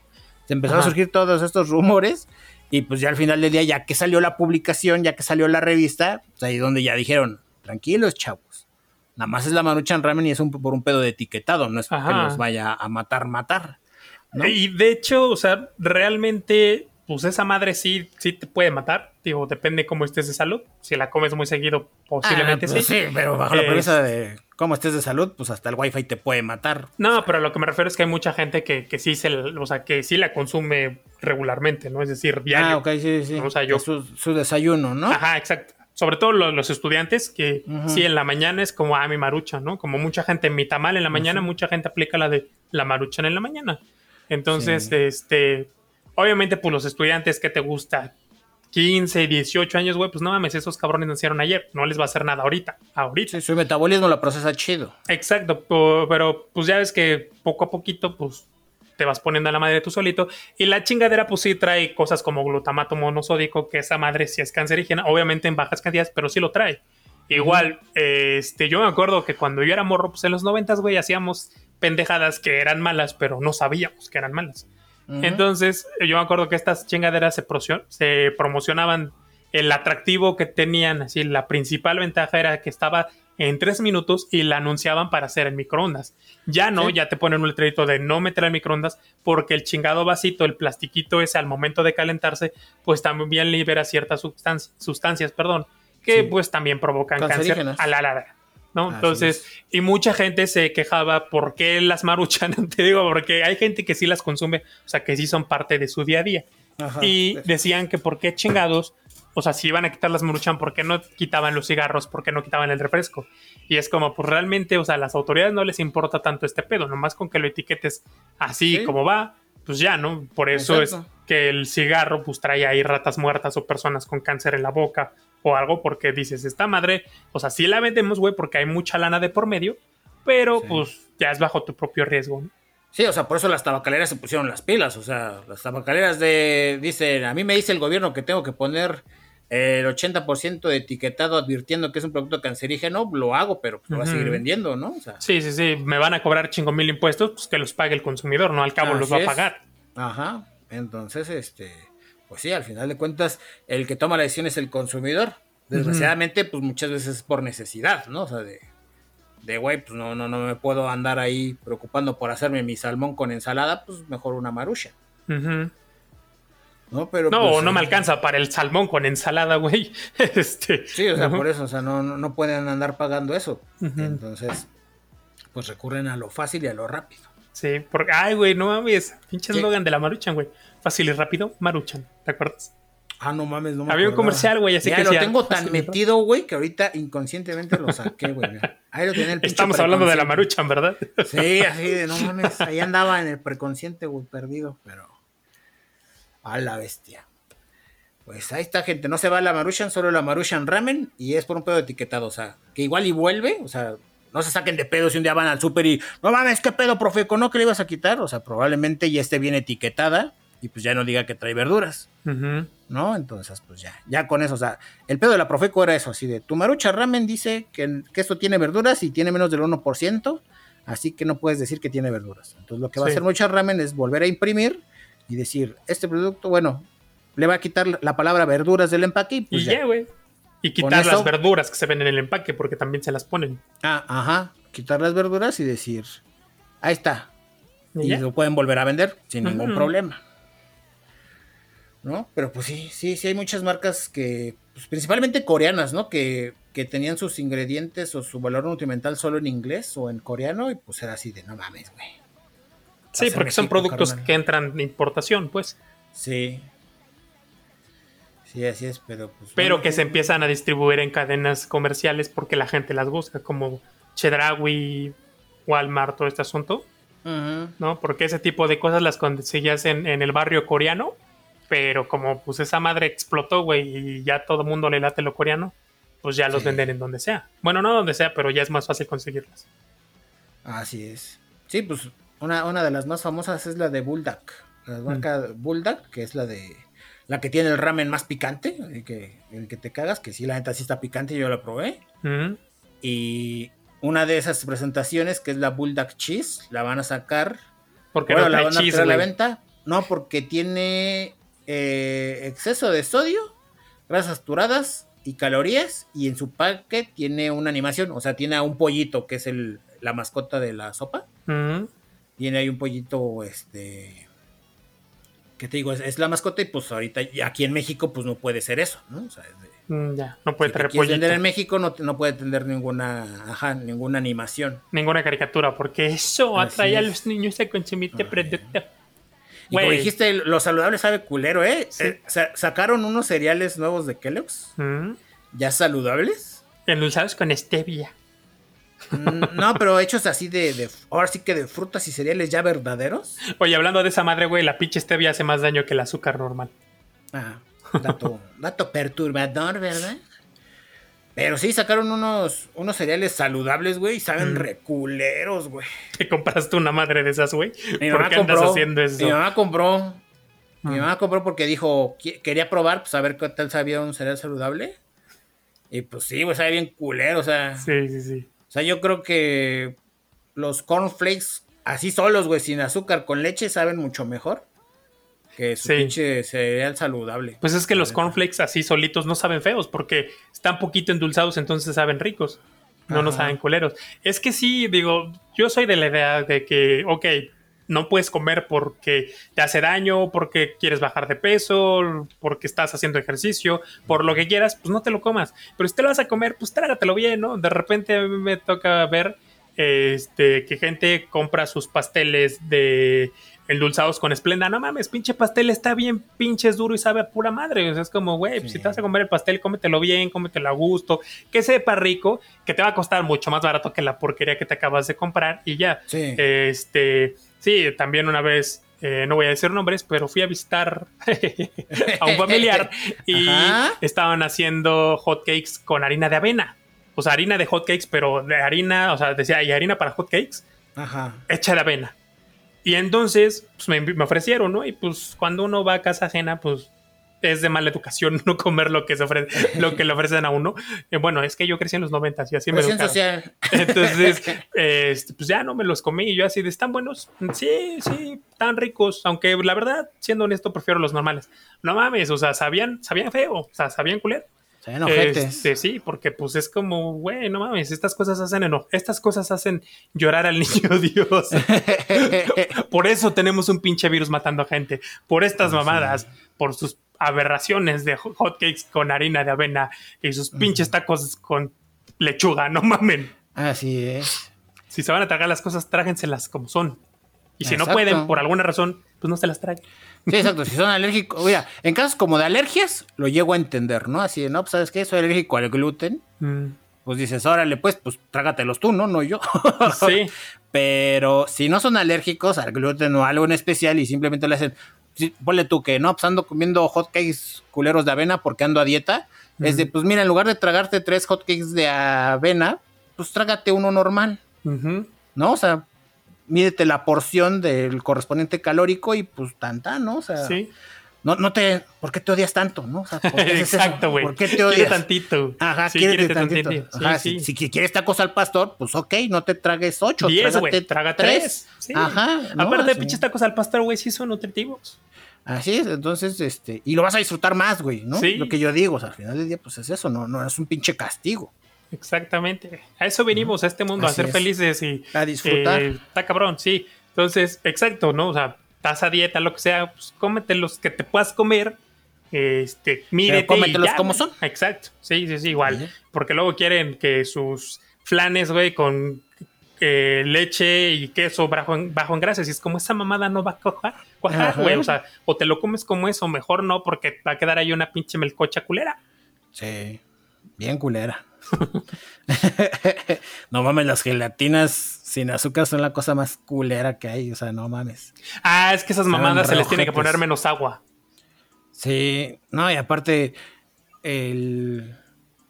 Speaker 1: se empezó a surgir todos estos rumores y pues ya al final del día, ya que salió la publicación, ya que salió la revista, pues ahí donde ya dijeron, tranquilos chavos, nada más es la maruchan ramen y es un, por un pedo de etiquetado, no es que nos vaya a matar, matar.
Speaker 2: Y de hecho, o sea, realmente pues esa madre sí, sí te puede matar. Digo, depende cómo estés de salud. Si la comes muy seguido, posiblemente
Speaker 1: ah, pues sí. Sí, pero bajo la premisa de cómo estés de salud, pues hasta el wifi te puede matar.
Speaker 2: No, pero lo que me refiero es que hay mucha gente que, que sí se, o sea, que sí la consume regularmente, ¿no? Es decir, diario.
Speaker 1: Ah, ok, sí, sí. O sea, yo... Su, desayuno, ¿no?
Speaker 2: Ajá, exacto. Sobre todo los, estudiantes que sí en la mañana es como, ah, mi marucha, ¿no? Como mucha gente, en mi tamal en la mañana, mucha gente aplica la de la marucha en la mañana. Entonces, este, Obviamente, pues los estudiantes que te gusta, 15, 18 años, güey, pues no mames, esos cabrones nacieron ayer, no les va a hacer nada ahorita, ahorita.
Speaker 1: su metabolismo lo procesa chido.
Speaker 2: Exacto, pero pues ya ves que poco a poquito, pues te vas poniendo a la madre tú solito. Y la chingadera, pues sí trae cosas como glutamato monosódico, que esa madre sí es cancerígena, obviamente en bajas cantidades, pero sí lo trae. Igual, este, yo me acuerdo que cuando yo era morro, pues en los noventas, güey, hacíamos pendejadas que eran malas, pero no sabíamos que eran malas. Entonces, yo me acuerdo que estas chingaderas se, se promocionaban. El atractivo que tenían, así la principal ventaja era que estaba en tres minutos y la anunciaban para hacer en microondas. Ya no, ya te ponen un letrerito de no meter en microondas porque el chingado vasito, el plastiquito ese al momento de calentarse, pues también libera ciertas sustancias, perdón, que pues también provocan cáncer a la larga. ¿No? Entonces, y mucha gente se quejaba por qué las maruchan, te digo, porque hay gente que sí las consume, o sea, que sí son parte de su día a día. y decían que por qué chingados, o sea, si iban a quitar las maruchan, ¿por qué no quitaban los cigarros? ¿Por qué no quitaban el refresco? Y es como, pues realmente, o sea, a las autoridades no les importa tanto este pedo, nomás con que lo etiquetes así como va, pues ya, ¿no? Por eso es que el cigarro pues trae ahí ratas muertas o personas con cáncer en la boca o algo porque dices, esta madre, o sea, sí la vendemos, güey, porque hay mucha lana de por medio, pero pues ya es bajo tu propio riesgo. ¿no?
Speaker 1: Sí, o sea, por eso las tabacaleras se pusieron las pilas, o sea, las tabacaleras de, dicen, a mí me dice el gobierno que tengo que poner el 80% de etiquetado advirtiendo que es un producto cancerígeno, lo hago, pero pues, lo va a seguir vendiendo, ¿no?
Speaker 2: sí, sí, sí, me van a cobrar chingo mil impuestos, pues que los pague el consumidor, ¿no? Al cabo los va a pagar.
Speaker 1: Ajá, entonces, este, pues sí, al final de cuentas, el que toma la decisión es el consumidor. Desgraciadamente, pues muchas veces es por necesidad, ¿no? O sea, de, de güey, pues no, no, no me puedo andar ahí preocupando por hacerme mi salmón con ensalada, pues mejor una marucha.
Speaker 2: No, pero no, pues, no me alcanza para el salmón con ensalada, güey. este,
Speaker 1: sí, o sea, por eso, o sea, no, no, pueden andar pagando eso. Entonces, pues recurren a lo fácil y a lo rápido.
Speaker 2: Sí, porque, ay, güey, no mames, pinche eslogan de la Maruchan, güey. Fácil y rápido, Maruchan, ¿te acuerdas?
Speaker 1: Ah, no mames, no me
Speaker 2: Había un comercial, güey, así
Speaker 1: ya, que lo tengo tan metido, güey, que ahorita inconscientemente lo saqué, güey. Ahí lo tenía el
Speaker 2: Estamos hablando de la Maruchan, ¿verdad?
Speaker 1: Sí, así de, no mames, ahí andaba en el preconsciente, güey, perdido, pero... A la bestia. Pues ahí está, gente. No se va la Maruchan, solo la Maruchan Ramen. Y es por un pedo etiquetado. O sea, que igual y vuelve. O sea, no se saquen de pedo si un día van al súper y no mames, ¿qué pedo, Profeco? ¿No que le ibas a quitar? O sea, probablemente ya esté bien etiquetada y pues ya no diga que trae verduras. ¿No? Entonces, pues ya, ya con eso, o sea, el pedo de la Profeco era eso, así de, tu marucha ramen dice que, que esto tiene verduras y tiene menos del 1%, así que no puedes decir que tiene verduras. Entonces lo que va a hacer mucha ramen es volver a imprimir y decir, este producto, bueno, le va a quitar la palabra verduras del empaque y pues
Speaker 2: ya, güey. Y quitar las verduras que se ven en el empaque porque también se las ponen.
Speaker 1: Ah, ajá. Quitar las verduras y decir, ahí está. Y, lo pueden volver a vender sin ningún problema. ¿No? Pero pues sí, sí, sí hay muchas marcas que, pues, principalmente coreanas, ¿no? Que, que tenían sus ingredientes o su valor nutrimental solo en inglés o en coreano y pues era así de no mames, güey.
Speaker 2: Sí, porque son productos que entran de importación, pues.
Speaker 1: Sí, Sí, así es, pero pues,
Speaker 2: Pero que se empiezan a distribuir en cadenas comerciales porque la gente las busca, como Chedraui, Walmart, todo este asunto. ¿No? Porque ese tipo de cosas las conseguías en, en, el barrio coreano, pero como pues esa madre explotó, güey, y ya todo el mundo le late lo coreano, pues ya los venden en donde sea. Bueno, no donde sea, pero ya es más fácil conseguirlas.
Speaker 1: Así es. Sí, pues una, una de las más famosas es la de Bulldog. La marca mm. Bulldog, que es la de la que tiene el ramen más picante, el que, el que te cagas, que sí, la neta sí está picante, yo la probé. Y una de esas presentaciones, que es la Bulldog Cheese, la van a sacar.
Speaker 2: Porque no
Speaker 1: la van a a la venta. No, porque tiene eh, exceso de sodio, grasas saturadas y calorías. Y en su paquete tiene una animación, o sea, tiene a un pollito, que es el, la mascota de la sopa. Tiene ahí un pollito, este que te digo, es, la mascota y pues ahorita aquí en México pues no puede ser eso, ¿no? O sea,
Speaker 2: mm, ya, no puede
Speaker 1: si tener vender en México no, no, puede tener ninguna, ajá, ninguna animación.
Speaker 2: Ninguna caricatura, porque eso atrae a los niños a consumir este producto.
Speaker 1: Y como dijiste, lo saludable sabe culero, ¿eh? eh sacaron unos cereales nuevos de Kellogg's. Mm. ¿Ya saludables?
Speaker 2: Endulzados con stevia.
Speaker 1: Mm, no, pero hechos así de, Ahora sí que de frutas y cereales ya verdaderos.
Speaker 2: Oye, hablando de esa madre, güey, la pinche stevia hace más daño que el azúcar normal.
Speaker 1: Ah, dato, dato perturbador, ¿verdad? Pero sí, sacaron unos, unos cereales saludables, güey, y saben mm. reculeros, güey.
Speaker 2: ¿Te compraste una madre de esas, güey? ¿Por qué andas haciendo eso?
Speaker 1: Mi mamá compró. Mi mm. mamá compró porque dijo, quería probar, pues a ver qué tal sabía un cereal saludable. Y pues sí, güey, sabe bien culero, o sea.
Speaker 2: Sí, sí, sí.
Speaker 1: O sea, yo creo que los cornflakes así solos, güey, sin azúcar, con leche, saben mucho mejor que su pinche cereal saludable.
Speaker 2: Pues es que los cornflakes así solitos no saben feos porque están poquito endulzados, entonces saben ricos. No nos saben culeros. Es que sí, digo, yo soy de la idea de que, ok, no puedes comer porque te hace daño, porque quieres bajar de peso, porque estás haciendo ejercicio, por lo que quieras, pues no te lo comas. Pero si te lo vas a comer, pues trágatelo bien, ¿no? De repente a mí me toca ver este, que gente compra sus pasteles de endulzados con esplenda. No mames, pinche pastel está bien pinches duro y sabe a pura madre. O sea, es como, güey, si te vas a comer el pastel, cómetelo bien, cómetelo a gusto, que sepa rico, que te va a costar mucho más barato que la porquería que te acabas de comprar y ya.
Speaker 1: Sí.
Speaker 2: Este, sí, también una vez. eh, no voy a decir nombres, pero fui a visitar a un familiar y
Speaker 1: Ajá.
Speaker 2: estaban haciendo hotcakes con harina de avena. O sea, harina de hotcakes, pero de harina, o sea, decía, y harina para hotcakes
Speaker 1: Ajá.
Speaker 2: hecha de avena. Y entonces pues, me, me ofrecieron, ¿no? Y pues cuando uno va a casa ajena, pues es de mala educación no comer lo que se ofrece, lo que le ofrecen a uno. Eh, bueno, es que yo crecí en los 90 y así me educaron.
Speaker 1: social.
Speaker 2: Entonces, este, pues ya no me los comí y yo así de, ¿están buenos? Sí, sí, tan ricos. Aunque la verdad, siendo honesto, prefiero los normales. No mames, o sea, sabían, sabían feo, o sea, sabían culero.
Speaker 1: Se ven ojetes.
Speaker 2: Este, sí, porque pues es como, güey, no mames, estas cosas hacen eno- estas cosas hacen llorar al niño Dios. por eso tenemos un pinche virus matando a gente, por estas mamadas, por sus aberraciones de hot- hotcakes con harina de avena y sus pinches tacos con lechuga, no mamen.
Speaker 1: Así es.
Speaker 2: Si se van a tragar las cosas, trágenselas como son. Y si no pueden, por alguna razón, pues no se las traguen.
Speaker 1: Sí, exacto. Si son alérgicos, mira, en casos como de alergias, lo llego a entender, ¿no? Así de, no, pues, ¿sabes qué? Soy alérgico al gluten.
Speaker 2: Mm,
Speaker 1: Pues dices, órale, pues, pues trágatelos tú, ¿no? No yo.
Speaker 2: sí,
Speaker 1: Pero si no son alérgicos al gluten o algo en especial y simplemente le hacen, sí, ponle tú que no, pues ando comiendo hotcakes culeros de avena porque ando a dieta. Es de, pues mira, en lugar de tragarte tres hotcakes de avena, pues trágate uno normal, ¿no? O sea, mídete la porción del correspondiente calórico y pues tanta, ¿no? O sea,
Speaker 2: sí.
Speaker 1: no, no te, ¿por qué te odias tanto, no? O sea.
Speaker 2: Exacto, güey.
Speaker 1: ¿Por qué te
Speaker 2: Quiere
Speaker 1: odias?
Speaker 2: tantito.
Speaker 1: Ajá,
Speaker 2: Sí,
Speaker 1: quiérete tantito. Ajá,
Speaker 2: sí.
Speaker 1: Si, si quieres tacos al pastor, pues ok, no te tragues ocho.
Speaker 2: Diez, güey. Traga tres.
Speaker 1: Ajá. ¿no?
Speaker 2: Aparte,
Speaker 1: Así.
Speaker 2: pinches tacos al pastor, güey, sí son nutritivos.
Speaker 1: Así es, entonces, este, y lo vas a disfrutar más, güey, ¿no?
Speaker 2: Sí.
Speaker 1: Lo que yo digo, o sea, al final del día, pues es eso, no, no es un pinche castigo.
Speaker 2: Exactamente. A eso venimos, a este mundo,
Speaker 1: Así
Speaker 2: a ser
Speaker 1: es.
Speaker 2: felices y.
Speaker 1: A disfrutar.
Speaker 2: eh, está cabrón, sí. Entonces, exacto, ¿no? O sea, estás a dieta, lo que sea, pues cómete los que te puedas comer. Este, mírete.
Speaker 1: cómetelos
Speaker 2: ya,
Speaker 1: como son.
Speaker 2: Exacto, sí, sí, sí, igual. Porque luego quieren que sus flanes, güey, con eh, leche y queso bajo en, bajo en grasas. Y es como esa mamada no va a cuajar, cuajar, güey. O sea, o te lo comes como eso, mejor no, porque va a quedar ahí una pinche melcocha culera.
Speaker 1: Sí, bien culera. no mames, las gelatinas sin azúcar son la cosa más culera que hay, o sea, no mames.
Speaker 2: Ah, es que esas mamadas se les tiene que poner menos agua.
Speaker 1: Sí, no, y aparte, el,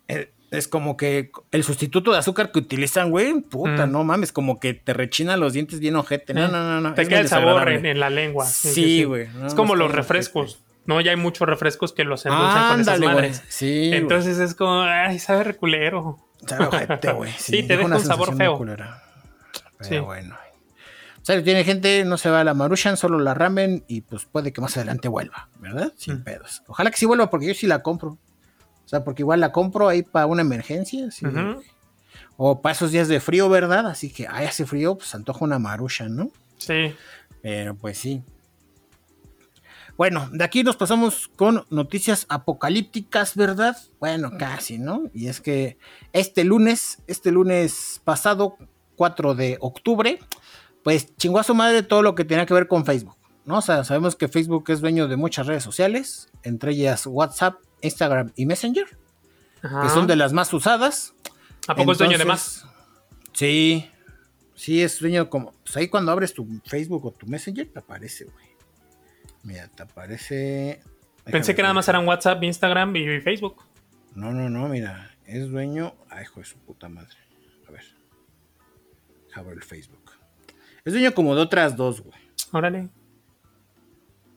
Speaker 1: el- es como que el sustituto de azúcar que utilizan, güey, puta,
Speaker 2: Mm.
Speaker 1: no mames, como que te rechina los dientes bien ojete. No, no, no, no.
Speaker 2: Te queda el sabor en, la lengua.
Speaker 1: Sí, güey, no,
Speaker 2: es como los refrescos. No, ya hay muchos refrescos que los endulzan con
Speaker 1: Ándale, güey.
Speaker 2: madres.
Speaker 1: Sí.
Speaker 2: Entonces es como, ay, sabe reculero.
Speaker 1: Sabe ojete, güey.
Speaker 2: Sí, te
Speaker 1: deja
Speaker 2: un sabor feo.
Speaker 1: culera. Pero
Speaker 2: Sí.
Speaker 1: bueno. O sea, tiene gente, no se va a la Maruchan, solo la ramen y pues puede que más adelante vuelva, ¿verdad? Sin
Speaker 2: Mm.
Speaker 1: pedos. Ojalá que sí vuelva porque yo sí la compro. O sea, porque igual la compro ahí para una emergencia. sí. O para esos días de frío, ¿verdad? Así que, ay, hace frío, pues antoja una Maruchan, ¿no?
Speaker 2: Sí.
Speaker 1: Pero pues sí. Bueno, de aquí nos pasamos con noticias apocalípticas, ¿verdad? Bueno, casi, ¿no? Y es que este lunes, este lunes pasado, 4 de octubre, pues chingó a su madre todo lo que tenía que ver con Facebook, ¿no? O sea, sabemos que Facebook es dueño de muchas redes sociales, entre ellas WhatsApp, Instagram y Messenger,
Speaker 2: Ajá.
Speaker 1: que son de las más usadas.
Speaker 2: ¿A poco es dueño de
Speaker 1: Entonces,
Speaker 2: más?
Speaker 1: Sí, sí, es dueño como. Pues ahí cuando abres tu Facebook o tu Messenger te aparece, güey. Mira, te aparece.
Speaker 2: Pensé que nada más eran WhatsApp, Instagram y Facebook.
Speaker 1: No, no, no, mira. Es dueño. Ay, hijo de su puta madre. A ver. Abro el Facebook. Es dueño como de otras dos, güey.
Speaker 2: Órale.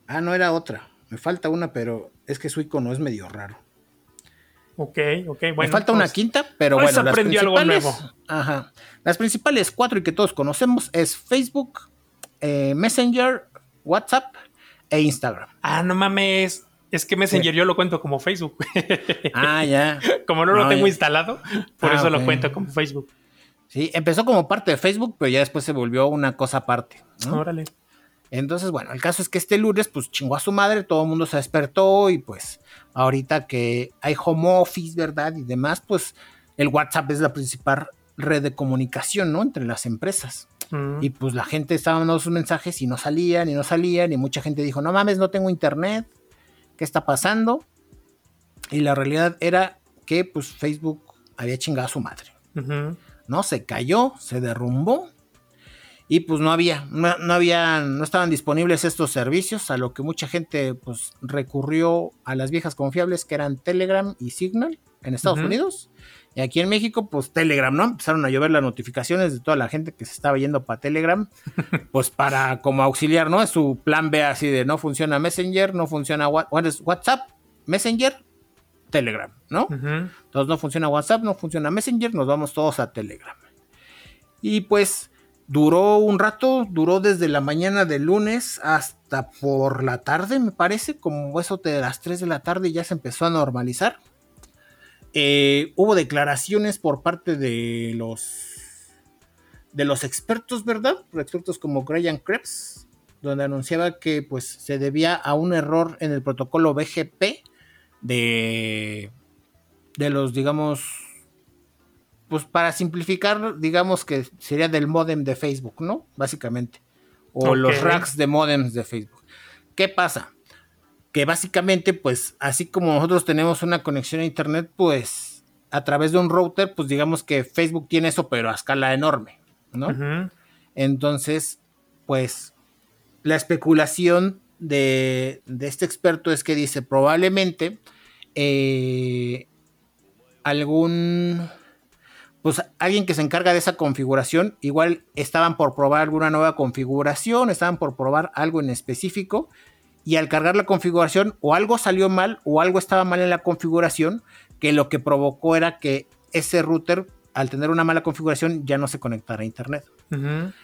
Speaker 1: Ah, no era otra. Me falta una, pero es que su icono es medio raro.
Speaker 2: Ok, ok. Bueno,
Speaker 1: Me falta una
Speaker 2: pues,
Speaker 1: quinta, pero
Speaker 2: pues
Speaker 1: bueno. las
Speaker 2: aprendió algo
Speaker 1: principales-
Speaker 2: nuevo.
Speaker 1: Ajá. Las principales cuatro y que todos conocemos es Facebook, eh, Messenger, WhatsApp e Instagram.
Speaker 2: Ah, no mames. Es que Messenger yo lo cuento como Facebook.
Speaker 1: Ah, ya.
Speaker 2: como no lo tengo
Speaker 1: ya.
Speaker 2: instalado, por
Speaker 1: Ah,
Speaker 2: eso lo cuento como Facebook.
Speaker 1: Sí, empezó como parte de Facebook, pero ya después se volvió una cosa aparte. ¿no?
Speaker 2: Órale.
Speaker 1: Entonces, bueno, el caso es que este lunes, pues chingó a su madre, todo el mundo se despertó y pues ahorita que hay home office, ¿verdad? Y demás, pues el WhatsApp es la principal red de comunicación, ¿no? Entre las empresas. Y pues la gente estaba mandando sus mensajes y no salían y no salían y mucha gente dijo, no mames, no tengo internet, ¿qué está pasando? Y la realidad era que pues Facebook había chingado a su madre. ¿No? Se cayó, se derrumbó y pues no había, no, había, no estaban disponibles estos servicios, a lo que mucha gente pues recurrió a las viejas confiables que eran Telegram y Signal en Estados Unidos. Y aquí en México, pues Telegram, ¿no? Empezaron a llover las notificaciones de toda la gente que se estaba yendo para Telegram, pues para como auxiliar, ¿no? Es su plan B así de no funciona Messenger, no funciona WhatsApp, Messenger, Telegram, ¿no? Entonces no funciona WhatsApp, no funciona Messenger, nos vamos todos a Telegram. Y pues Duró un rato, duró desde la mañana del lunes hasta por la tarde, me parece, como eso de las 3 de la tarde ya se empezó a normalizar. Eh, hubo declaraciones por parte de los de los expertos, ¿verdad? Expertos como Brian Krebs, donde anunciaba que pues se debía a un error en el protocolo BGP de de los digamos pues para simplificar, digamos que sería del modem de Facebook, ¿no? Básicamente. O los racks de modems de Facebook. ¿Qué pasa? Que básicamente, pues, así como nosotros tenemos una conexión a Internet, pues, a través de un router, pues digamos que Facebook tiene eso, pero a escala enorme, ¿no? Entonces, pues, la especulación de, de, este experto es que dice, probablemente eh, algún pues alguien que se encarga de esa configuración, igual estaban por probar alguna nueva configuración, estaban por probar algo en específico, y al cargar la configuración o algo salió mal o algo estaba mal en la configuración, que lo que provocó era que ese router, al tener una mala configuración, ya no se conectara a internet.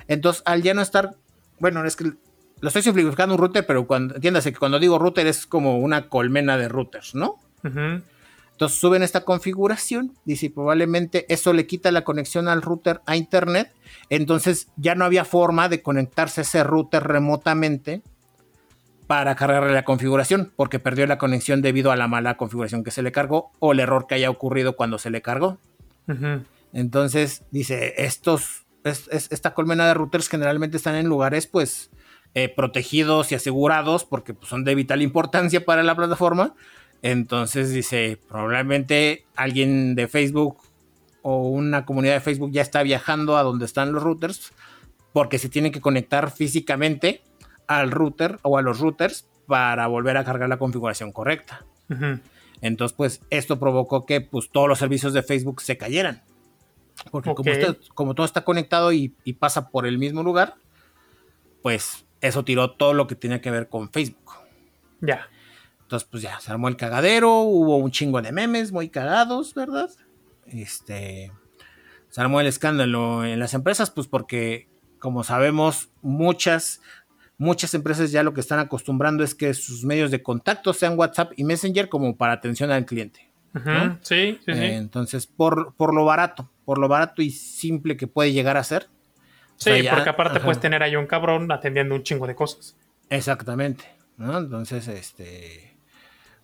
Speaker 1: Entonces, al ya no estar, bueno, es que lo estoy simplificando un router, pero cuando, entiéndase que cuando digo router es como una colmena de routers, ¿no? Entonces suben esta configuración, dice probablemente eso le quita la conexión al router a internet, entonces ya no había forma de conectarse a ese router remotamente para cargarle la configuración, porque perdió la conexión debido a la mala configuración que se le cargó o el error que haya ocurrido cuando se le cargó. Entonces dice, estos, esta colmena de routers generalmente están en lugares pues eh, protegidos y asegurados porque pues, son de vital importancia para la plataforma entonces dice, probablemente alguien de Facebook o una comunidad de Facebook ya está viajando a donde están los routers porque se tiene que conectar físicamente al router o a los routers para volver a cargar la configuración correcta. Entonces, pues esto provocó que pues, todos los servicios de Facebook se cayeran. Porque como, todo está conectado y, y, pasa por el mismo lugar, pues eso tiró todo lo que tenía que ver con Facebook.
Speaker 2: Ya.
Speaker 1: Entonces, pues ya, se armó el cagadero, hubo un chingo de memes muy cagados, ¿verdad? Este, se armó el escándalo en las empresas, pues porque, como sabemos, muchas, muchas empresas ya lo que están acostumbrando es que sus medios de contacto sean WhatsApp y Messenger como para atención al cliente.
Speaker 2: Sí, sí, sí.
Speaker 1: entonces, por, por lo barato, por lo barato y simple que puede llegar a ser.
Speaker 2: Sí, porque aparte puedes tener ahí un cabrón atendiendo un chingo de cosas.
Speaker 1: Exactamente. ¿no? Entonces, este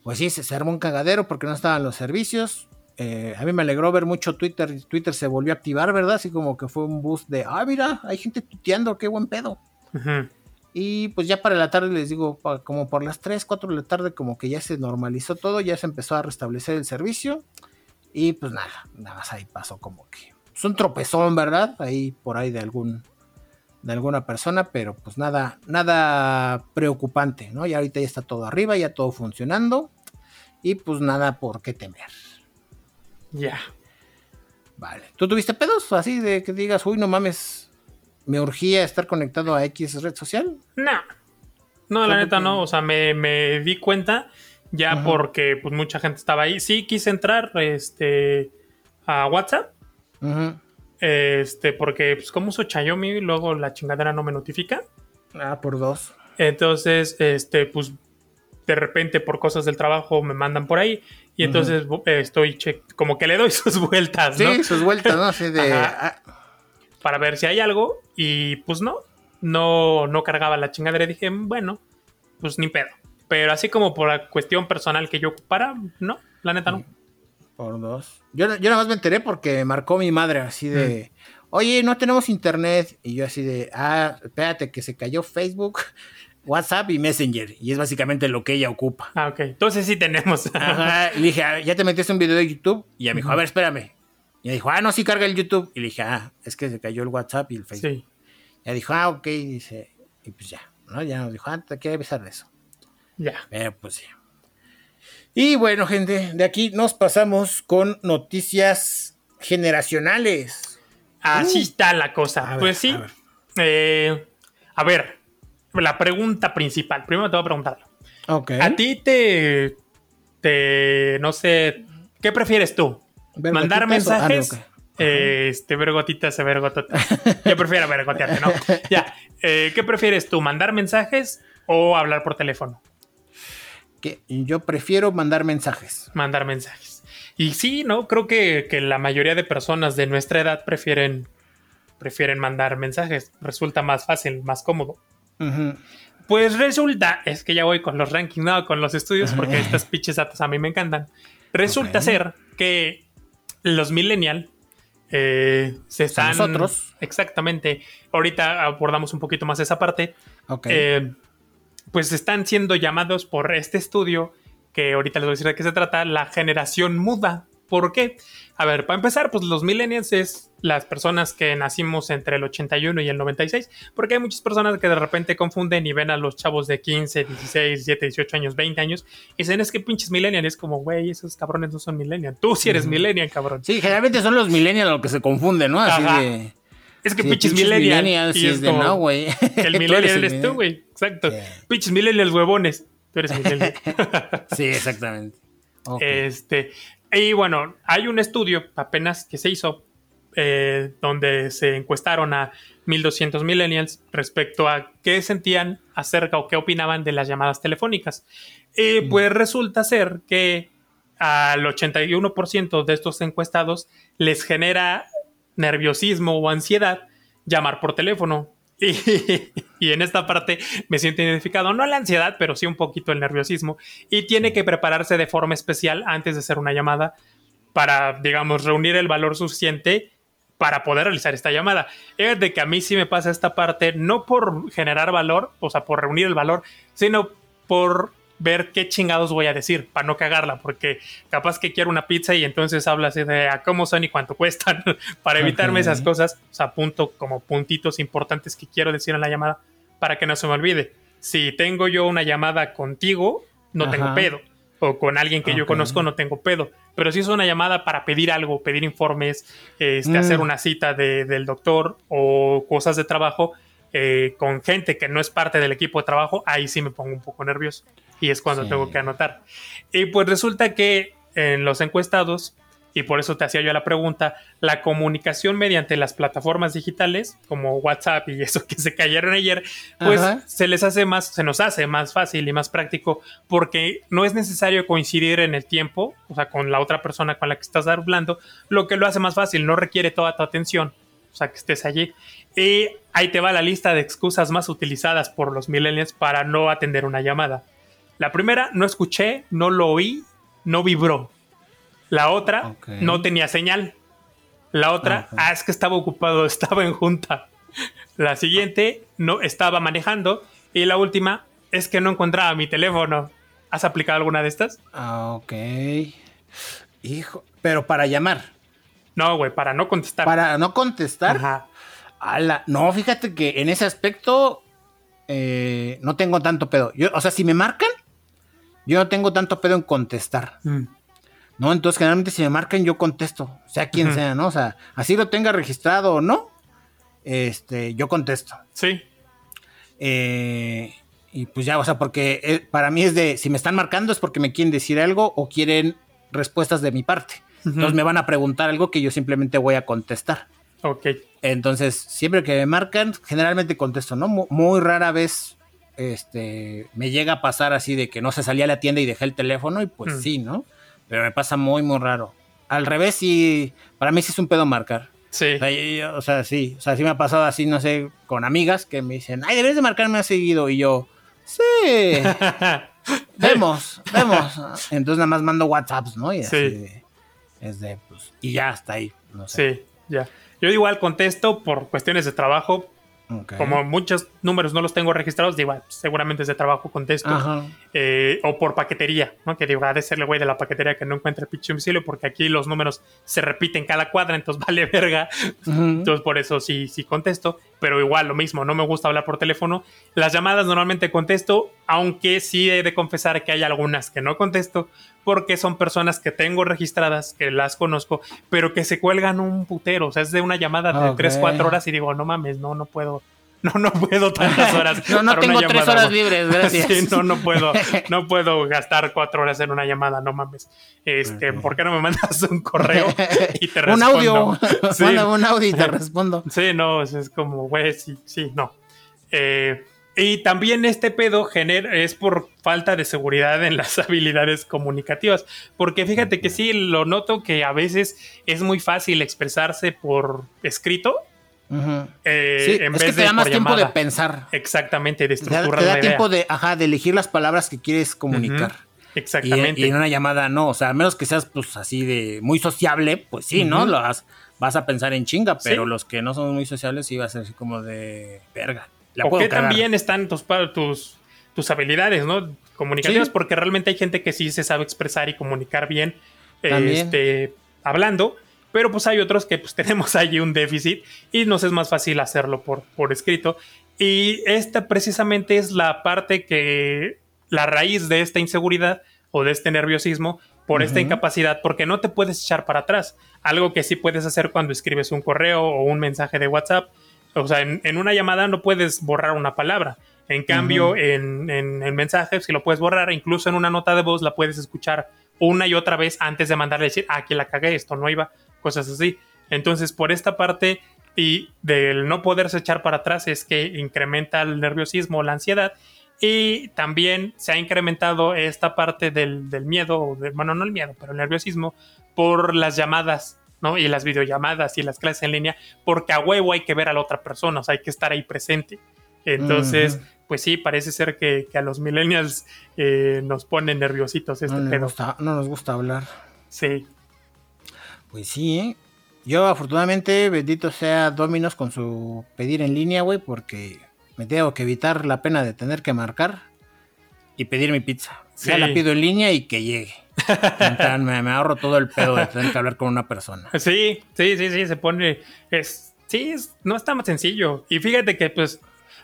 Speaker 1: pues sí, se, armó un cagadero porque no estaban los servicios. Eh, a mí me alegró ver mucho Twitter. Twitter se volvió a activar, ¿verdad? Así como que fue un boost de, ah, mira, hay gente tuiteando, qué buen pedo. Y pues ya para la tarde, les digo, como por las 3, 4 de la tarde, como que ya se normalizó todo, ya se empezó a restablecer el servicio. Y pues nada, nada más ahí pasó como que. Es pues, un tropezón, ¿verdad? Ahí por ahí de algún de alguna persona, pero pues nada, nada preocupante, ¿no? Y ahorita ya está todo arriba, ya todo funcionando y pues nada por qué temer.
Speaker 2: Ya.
Speaker 1: Vale. ¿Tú tuviste pedos así de que digas, uy, no mames, me urgía estar conectado a X red social?
Speaker 2: No. No, la neta no. O sea, me, di cuenta ya porque pues mucha gente estaba ahí. Sí, quise entrar este, a WhatsApp. Este, porque pues como uso Xiaomi, luego la chingadera no me notifica.
Speaker 1: Ah, por dos.
Speaker 2: Entonces, este, pues de repente por cosas del trabajo me mandan por ahí y entonces estoy como que le doy sus vueltas, ¿no?
Speaker 1: Sí, sus vueltas, ¿no? Así de...
Speaker 2: Ah. Para ver si hay algo y pues no, no, no cargaba la chingadera. Y dije, bueno, pues ni pedo. Pero así como por la cuestión personal que yo ocupara, no, la neta no.
Speaker 1: Por dos. Yo, yo nada más me enteré porque marcó mi madre así de, oye, no tenemos internet. Y yo así de, ah, espérate, que se cayó Facebook, WhatsApp y Messenger. Y es básicamente lo que ella ocupa.
Speaker 2: Ah, ok. Entonces sí tenemos.
Speaker 1: Ajá. Y dije, ah, ya te metiste un video de YouTube. Y ella me dijo, a ver, espérame. Y dijo, ah, no, sí carga el YouTube. Y le dije, ah, es que se cayó el WhatsApp y el Facebook.
Speaker 2: Sí.
Speaker 1: Y ella dijo, ah, ok. Y dice, y pues ya, ¿no? Ya nos dijo, ah, te quiero avisar de eso.
Speaker 2: Ya.
Speaker 1: Pero pues sí. Y bueno, gente, de aquí nos pasamos con noticias generacionales.
Speaker 2: Así
Speaker 1: Uh.
Speaker 2: está la cosa.
Speaker 1: A ver,
Speaker 2: pues sí.
Speaker 1: a ver.
Speaker 2: Eh, a ver, la pregunta principal. Primero te voy a preguntar.
Speaker 1: Ok.
Speaker 2: A ti te, te, no sé, ¿qué prefieres tú?
Speaker 1: ¿Ver
Speaker 2: ¿Mandar
Speaker 1: o- ah, no,
Speaker 2: mensajes?
Speaker 1: ok.
Speaker 2: Eh, este. Yo prefiero ver gotearte, ¿no? Ya. Eh, ¿Qué prefieres tú? ¿Mandar mensajes o hablar por teléfono?
Speaker 1: Que yo prefiero mandar mensajes.
Speaker 2: Mandar mensajes. Y sí, ¿no? Creo que, que la mayoría de personas de nuestra edad prefieren, prefieren mandar mensajes. Resulta más fácil, más cómodo. Pues resulta, es que ya voy con los rankings, no, con los estudios, porque estas pinches datos a mí me encantan. Resulta ser que los millennial eh, se están...
Speaker 1: nosotros.
Speaker 2: Exactamente. Ahorita abordamos un poquito más esa parte.
Speaker 1: Ok.
Speaker 2: Eh, pues están siendo llamados por este estudio, que ahorita les voy a decir de qué se trata, la generación muda. ¿Por qué? A ver, para empezar, pues los millennials es las personas que nacimos entre el 81 y el 96, porque hay muchas personas que de repente confunden y ven a los chavos de 15, 16, 17, 18 años, 20 años, y dicen, es que pinches millennials, es como, güey, esos cabrones no son millennials, tú sí eres millennial, cabrón.
Speaker 1: sí, generalmente son los millennials los que se confunden, ¿no? Así
Speaker 2: Ajá.
Speaker 1: de.
Speaker 2: Es que
Speaker 1: sí,
Speaker 2: pinches millennials.
Speaker 1: sí,
Speaker 2: y
Speaker 1: es de
Speaker 2: como,
Speaker 1: no, güey.
Speaker 2: el millennial eres tú, güey. Exacto. Pinches millennials huevones. Tú eres millennial.
Speaker 1: Sí, exactamente.
Speaker 2: Este, y bueno, hay un estudio apenas que se hizo eh, donde se encuestaron a 1200 millennials respecto a qué sentían acerca o qué opinaban de las llamadas telefónicas. Y
Speaker 1: Mm.
Speaker 2: pues resulta ser que al 81% de estos encuestados les genera nerviosismo o ansiedad llamar por teléfono. Y, y en esta parte me siento identificado, no la ansiedad, pero sí un poquito el nerviosismo. Y tiene que prepararse de forma especial antes de hacer una llamada para, digamos, reunir el valor suficiente para poder realizar esta llamada. Es de que a mí sí me pasa esta parte, no por generar valor, o sea, por reunir el valor, sino por ver qué chingados voy a decir para no cagarla, porque capaz que quiero una pizza y entonces hablas de a cómo son y cuánto cuestan, para evitarme esas cosas, o sea, apunto como puntitos importantes que quiero decir en la llamada para que no se me olvide. Si tengo yo una llamada contigo, no tengo pedo, o con alguien que yo conozco, no tengo pedo, pero si es una llamada para pedir algo, pedir informes, este,
Speaker 1: Mm.
Speaker 2: hacer una cita de- del doctor o cosas de trabajo, eh, con gente que no es parte del equipo de trabajo, ahí sí me pongo un poco nervioso. Y es cuando
Speaker 1: Sí.
Speaker 2: tengo que anotar. Y pues resulta que en los encuestados, y por eso te hacía yo la pregunta, la comunicación mediante las plataformas digitales, como WhatsApp y eso que se cayeron ayer, pues
Speaker 1: Ajá.
Speaker 2: se les hace más, se nos hace más fácil y más práctico, porque no es necesario coincidir en el tiempo, o sea, con la otra persona con la que estás hablando, lo que lo hace más fácil, no requiere toda tu atención o sea, que estés allí. Y ahí te va la lista de excusas más utilizadas por los millennials para no atender una llamada. La primera, no escuché, no lo oí, no vibró. La otra, no tenía señal. La otra,
Speaker 1: Ajá.
Speaker 2: ah, es que estaba ocupado, estaba en junta. La siguiente, no estaba manejando. Y la última, es que no encontraba mi teléfono. ¿Has aplicado alguna de estas?
Speaker 1: Ah, ok. Hijo, pero para llamar,
Speaker 2: No, güey, para no contestar.
Speaker 1: para no contestar.
Speaker 2: Ajá.
Speaker 1: ala, no, fíjate que en ese aspecto eh, no tengo tanto pedo. Yo, o sea, si me marcan, yo no tengo tanto pedo en contestar.
Speaker 2: Mm.
Speaker 1: ¿no? Entonces, generalmente si me marcan, yo contesto, sea quien sea, ¿no? O sea, así lo tenga registrado o no, este, yo contesto.
Speaker 2: Sí.
Speaker 1: Eh, y pues ya, o sea, porque eh, para mí es de, si me están marcando es porque me quieren decir algo o quieren respuestas de mi parte. Entonces me van a preguntar algo que yo simplemente voy a contestar.
Speaker 2: Ok.
Speaker 1: Entonces, siempre que me marcan, generalmente contesto, ¿no? Mu- Muy, rara vez este, me llega a pasar así de que no se salía a la tienda y dejé el teléfono y pues sí, ¿no? Pero me pasa muy, muy raro. Al revés, sí, para mí sí es un pedo marcar.
Speaker 2: Sí.
Speaker 1: O sea, sí. O sea, sí me ha pasado así, no sé, con amigas que me dicen, ay, debes de marcarme más seguido. Y yo, sí. vemos, vemos. Entonces nada más mando WhatsApps, ¿no? Y así es de, pues, y ya está ahí. No
Speaker 2: sé. Sí, ya. Yo igual contesto por cuestiones de trabajo, como muchos números no los tengo registrados, digo, seguramente es de trabajo contesto. Eh, o por paquetería, ¿no? Que digo, ha de ser el güey de la paquetería que no encuentra el pinche domicilio, porque aquí los números se repiten cada cuadra, entonces vale verga. Entonces por eso sí, sí contesto. Pero igual lo mismo, no me gusta hablar por teléfono. Las llamadas normalmente contesto, aunque sí he de confesar que hay algunas que no contesto, porque son personas que tengo registradas, que las conozco, pero que se cuelgan un putero. O sea, es de una llamada de 3, 4 horas y digo, no mames, no, no puedo. No, no puedo tantas horas.
Speaker 1: no, no tengo tres horas libres, gracias.
Speaker 2: sí, no, no puedo, no puedo gastar cuatro horas en una llamada, no mames. Este, ¿por qué no me mandas un correo y te respondo?
Speaker 1: un audio. Sí. un audio y te respondo.
Speaker 2: Sí, no, es como, güey, sí, sí, no. Eh, y también este pedo genera, es por falta de seguridad en las habilidades comunicativas. Porque fíjate que sí, lo noto que a veces es muy fácil expresarse por escrito.
Speaker 1: Eh, en es que te da más tiempo de pensar.
Speaker 2: Exactamente, de estructurar
Speaker 1: Te da, tiempo de, ajá, de elegir las palabras que quieres comunicar.
Speaker 2: Exactamente.
Speaker 1: Y, en una llamada no, o sea, a menos que seas pues así de muy sociable, pues sí, ¿no? Lo vas, vas a pensar en chinga, pero los que no son muy sociables sí va a ser así como de verga.
Speaker 2: O que también están tus, tus, tus habilidades, ¿no? Comunicativas, porque realmente hay gente que sí se sabe expresar y comunicar bien este, hablando, pero pues hay otros que pues tenemos allí un déficit y nos es más fácil hacerlo por, por escrito. Y esta precisamente es la parte que, la raíz de esta inseguridad o de este nerviosismo por esta incapacidad, porque no te puedes echar para atrás. Algo que sí puedes hacer cuando escribes un correo o un mensaje de WhatsApp o sea, en, una llamada no puedes borrar una palabra. En cambio, en, en, mensajes, si lo puedes borrar, incluso en una nota de voz la puedes escuchar una y otra vez antes de mandarle decir, ah, aquí la cagué, esto no iba, cosas así. Entonces, por esta parte y del no poderse echar para atrás es que incrementa el nerviosismo, la ansiedad. Y también se ha incrementado esta parte del, del miedo, bueno, no el miedo, pero el nerviosismo por las llamadas y las videollamadas y las clases en línea, porque a huevo hay que ver a la otra persona, o sea, hay que estar ahí presente. Entonces, pues sí, parece ser que, a los millennials eh, nos ponen nerviositos este
Speaker 1: no no nos gusta hablar.
Speaker 2: Sí.
Speaker 1: Pues sí, ¿eh? Yo afortunadamente, bendito sea Dominos con su pedir en línea, güey, porque me tengo que evitar la pena de tener que marcar y pedir mi pizza. Ya la pido en línea y que llegue me, ahorro todo el pedo de tener que hablar con una persona.
Speaker 2: Sí, sí, sí, sí, se pone. Es, sí, no está más sencillo. Y fíjate que, pues,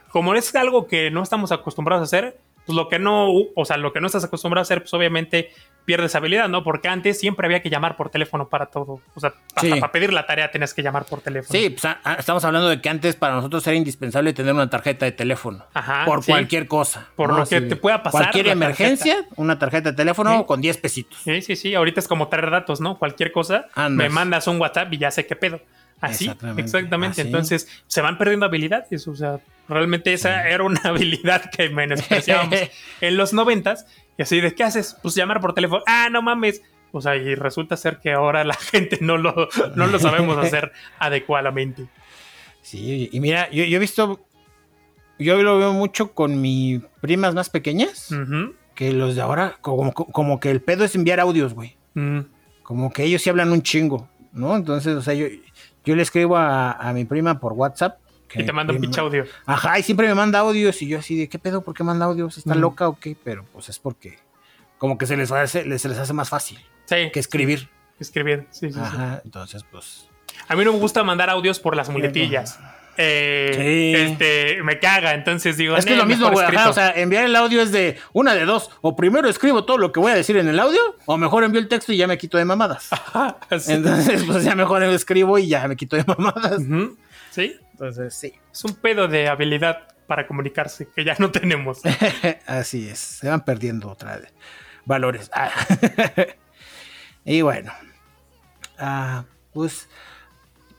Speaker 2: como es algo que no estamos acostumbrados a hacer, pues lo que no, o sea, lo que no estás acostumbrado a hacer, pues obviamente pierdes habilidad, ¿no? Porque antes siempre había que llamar por teléfono para todo. O sea, hasta para pedir la tarea tenías que llamar por teléfono.
Speaker 1: Sí, pues, estamos hablando de que antes para nosotros era indispensable tener una tarjeta de teléfono. Ajá, por cualquier cosa.
Speaker 2: Por lo que te pueda pasar.
Speaker 1: Cualquier emergencia, una tarjeta de teléfono con 10 pesitos.
Speaker 2: Sí, sí, sí. Ahorita es como traer datos, ¿no? Cualquier cosa, me mandas un WhatsApp y ya sé qué pedo. Así, exactamente. Entonces, se van perdiendo habilidades. O sea, realmente esa era una habilidad que menospreciábamos en los noventas y así de, ¿qué haces? Pues llamar por teléfono. Ah, no mames. O sea, y resulta ser que ahora la gente no lo, no lo sabemos hacer adecuadamente.
Speaker 1: Sí, y mira, yo, he visto, yo lo veo mucho con mis primas más pequeñas, que los de ahora, como, como, que el pedo es enviar audios, güey. Mm. Como que ellos sí hablan un chingo, ¿no? Entonces, o sea, yo, yo le escribo a, a mi prima por WhatsApp
Speaker 2: y te manda un pinche audio.
Speaker 1: Ajá, y siempre me manda audios y yo así de, ¿qué pedo? ¿Por qué manda audios? ¿Está loca o qué? Pero pues es porque como que se les hace, se les hace más fácil que escribir.
Speaker 2: Escribir, sí, sí.
Speaker 1: Ajá, entonces pues...
Speaker 2: A mí no me gusta mandar audios por las muletillas. Eh, este, me caga, entonces digo.
Speaker 1: Es que es lo mismo, güey. O sea, enviar el audio es de una de dos. O primero escribo todo lo que voy a decir en el audio, o mejor envío el texto y ya me quito de mamadas. Entonces, pues ya mejor escribo y ya me quito de mamadas.
Speaker 2: Sí.
Speaker 1: Entonces, sí.
Speaker 2: Es un pedo de habilidad para comunicarse que ya no tenemos.
Speaker 1: Así es, se van perdiendo otra vez valores. Ah. y bueno, ah, pues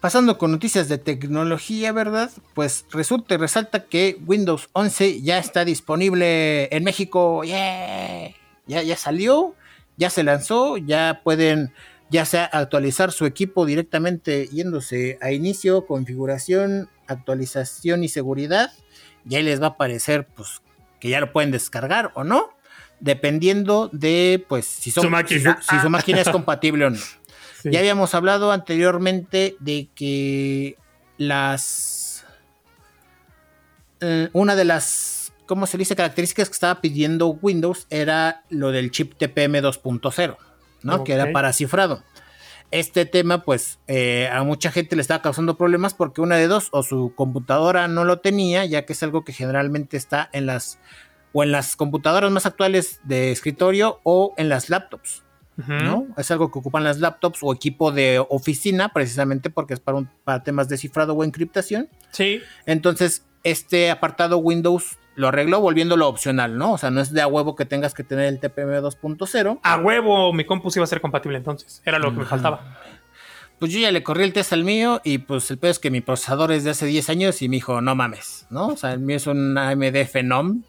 Speaker 1: pasando con noticias de tecnología, ¿verdad? Pues resulta y resalta que Windows 11 ya está disponible en México. Ya, ya salió, ya se lanzó, ya pueden ya sea actualizar su equipo directamente yéndose a inicio, configuración, actualización y seguridad, y ahí les va a aparecer pues que ya lo pueden descargar o no, dependiendo de pues si, su, máquina. Si, su máquina es compatible o no. Ya habíamos hablado anteriormente de que las eh, una de las ¿cómo se dice? características que estaba pidiendo Windows era lo del chip TPM 2.0, ¿no? Que era para cifrado este tema, pues eh, a mucha gente le estaba causando problemas porque una de dos, o su computadora no lo tenía, ya que es algo que generalmente está en las o en las computadoras más actuales de escritorio o en las laptops. ¿No? Es algo que ocupan las laptops o equipo de oficina, precisamente porque es para, un, para temas de cifrado o encriptación.
Speaker 2: Sí.
Speaker 1: Entonces, este apartado Windows lo arregló volviéndolo opcional, ¿no? O sea, no es de a huevo que tengas que tener el TPM 2.0.
Speaker 2: A huevo, mi compu iba a ser compatible entonces. Era lo que me faltaba.
Speaker 1: Pues yo ya le corrí el test al mío y pues el peor es que mi procesador es de hace 10 años y me dijo, no mames, ¿no? O sea, el mío es un AMD Phenom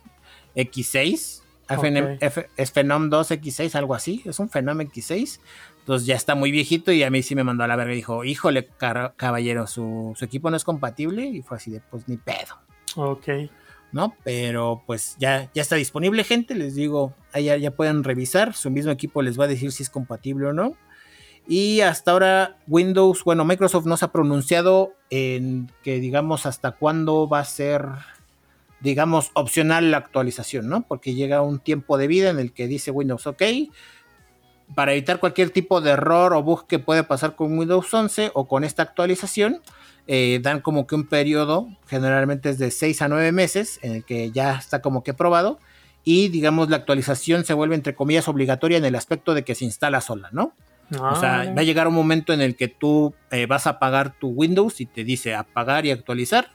Speaker 1: X6. Es Phenom 2 X6, algo así. Es un Phenom X6. Entonces ya está muy viejito y a mí sí me mandó a la verga y dijo, híjole, caballero, su, su equipo no es compatible. Y fue así de, pues ni pedo.
Speaker 2: Ok.
Speaker 1: ¿no? Pero pues ya, ya está disponible, gente. Les digo, ya, ya pueden revisar. Su mismo equipo les va a decir si es compatible o no. Y hasta ahora Windows, bueno, Microsoft no se ha pronunciado en que digamos hasta cuándo va a ser, digamos, opcional la actualización, ¿no? Porque llega un tiempo de vida en el que dice Windows, ok, para evitar cualquier tipo de error o bug que puede pasar con Windows 11 o con esta actualización, eh, dan como que un periodo, generalmente es de 6 a 9 meses, en el que ya está como que probado, y digamos la actualización se vuelve entre comillas obligatoria en el aspecto de que se instala sola, ¿no? O sea, ah. va a llegar un momento en el que tú eh, vas a apagar tu Windows y te dice apagar y actualizar,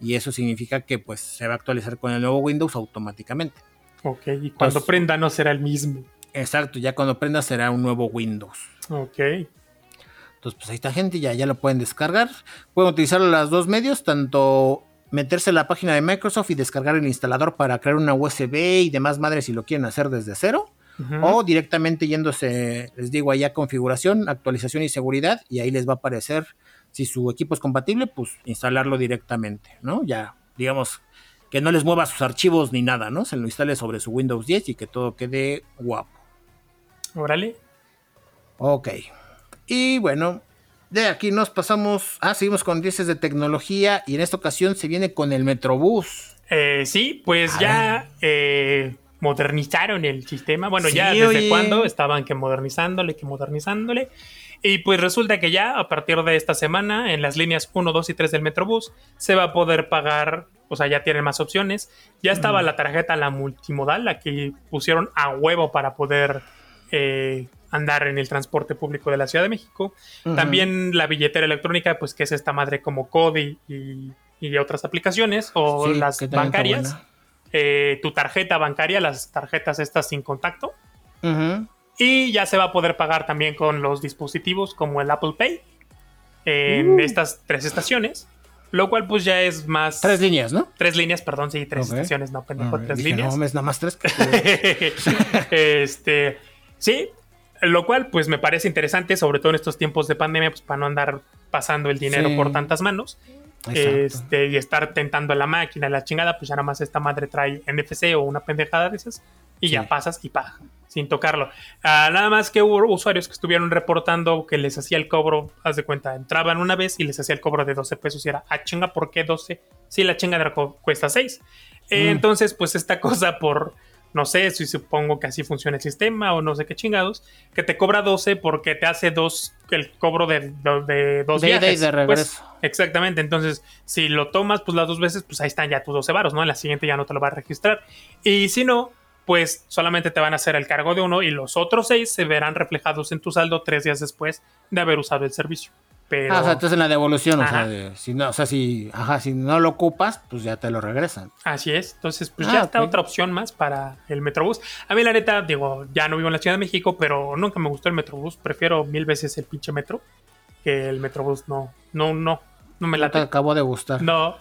Speaker 1: y eso significa que pues se va a actualizar con el nuevo Windows automáticamente.
Speaker 2: Ok, y cuando prenda no será el mismo.
Speaker 1: Exacto, ya cuando prenda será un nuevo Windows.
Speaker 2: Ok.
Speaker 1: Entonces, pues ahí está gente, ya, ya lo pueden descargar. Pueden utilizar los dos medios, tanto meterse en la página de Microsoft y descargar el instalador para crear una USB y demás madres si lo quieren hacer desde cero. O directamente yéndose, les digo, allá configuración, actualización y seguridad, y ahí les va a aparecer si su equipo es compatible, pues instalarlo directamente, ¿no? Ya, digamos, que no les mueva sus archivos ni nada, ¿no? Se lo instale sobre su Windows 10 y que todo quede guapo.
Speaker 2: Órale.
Speaker 1: Ok. Y bueno, de aquí nos pasamos, ah, seguimos con noticias de tecnología y en esta ocasión se viene con el Metrobús.
Speaker 2: Eh, sí, pues ya eh, modernizaron el sistema. Bueno, ya desde cuándo estaban que modernizándole, que modernizándole. Y pues resulta que ya a partir de esta semana en las líneas 1, 2 y 3 del Metrobús se va a poder pagar, o sea, ya tienen más opciones. Ya estaba la tarjeta, la multimodal, la que pusieron a huevo para poder eh, andar en el transporte público de la Ciudad de México. También la billetera electrónica, pues que es esta madre como Cody y, otras aplicaciones, o las bancarias. Eh, tu tarjeta bancaria, las tarjetas estas sin contacto. Y ya se va a poder pagar también con los dispositivos como el Apple Pay en uh. estas tres estaciones. Lo cual pues ya es más...
Speaker 1: Tres líneas, ¿no?
Speaker 2: Tres líneas, perdón, sí, tres estaciones, no, pendejo, tres líneas.
Speaker 1: No, es nada más tres.
Speaker 2: este, sí, lo cual, pues me parece interesante, sobre todo en estos tiempos de pandemia, pues para no andar pasando el dinero por tantas manos. Este, y estar tentando a la máquina, la chingada, pues ya nada más esta madre trae NFC o una pendejada de esas y ya pasas y paga, sin tocarlo. Ah, nada más que hubo usuarios que estuvieron reportando que les hacía el cobro, haz de cuenta, entraban una vez y les hacía el cobro de 12 pesos y era, ah, chinga, ¿por qué 12? Si la chinga cuesta 6. Mm. Entonces, pues esta cosa por no sé si supongo que así funciona el sistema o no sé qué chingados, que te cobra 12 porque te hace dos, el cobro de, de, dos de
Speaker 1: viajes. de
Speaker 2: regreso. Pues, exactamente, entonces si lo tomas pues las dos veces, pues ahí están ya tus 12 varos, ¿no? En la siguiente ya no te lo va a registrar. Y si no, pues solamente te van a hacer el cargo de uno y los otros seis se verán reflejados en tu saldo tres días después de haber usado el servicio. Ah,
Speaker 1: o sea, entonces en la devolución, o sea, si no, o sea, si, ajá, si no lo ocupas, pues ya te lo regresan.
Speaker 2: Así es, entonces pues ah, ya está otra opción más para el Metrobús. A mí la neta, digo, ya no vivo en la Ciudad de México, pero nunca me gustó el Metrobús, prefiero mil veces el pinche metro que el Metrobús, no, no, no, no me
Speaker 1: la te acabó de gustar.
Speaker 2: No,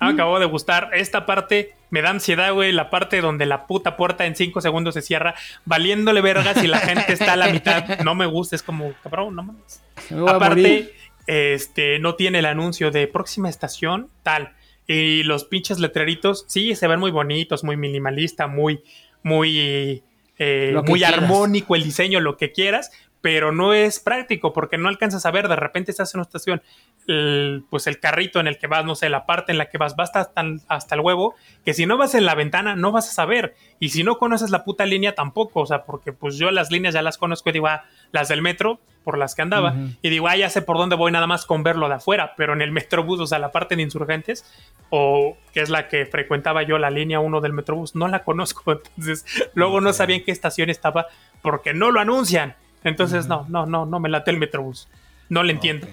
Speaker 2: me acabó de gustar. Esta parte me da ansiedad, güey. La parte donde la puta puerta en cinco segundos se cierra, valiéndole vergas y la gente está a la mitad. No me gusta, es como, cabrón, no mames. Aparte, este, no tiene el anuncio de próxima estación, tal. Y los pinches letreritos, sí, se ven muy bonitos, muy minimalista, muy, muy, eh, muy armónico el diseño, lo que quieras, pero no es práctico porque no alcanzas a ver, de repente estás en una estación, pues el carrito en el que vas, no sé, la parte en la que vas, va hasta, hasta el huevo, que si no vas en la ventana no vas a saber, y si no conoces la puta línea tampoco, o sea, porque pues yo las líneas ya las conozco y digo, ah, las del metro, por las que andaba, y digo, ah, ya sé por dónde voy nada más con verlo de afuera, pero en el Metrobús, o sea, la parte de insurgentes, o que es la que frecuentaba yo, la línea 1 del Metrobús, no la conozco, entonces luego no sabía en qué estación estaba porque no lo anuncian. Entonces, no, no, no, no me late el Metrobús. No le entiendo.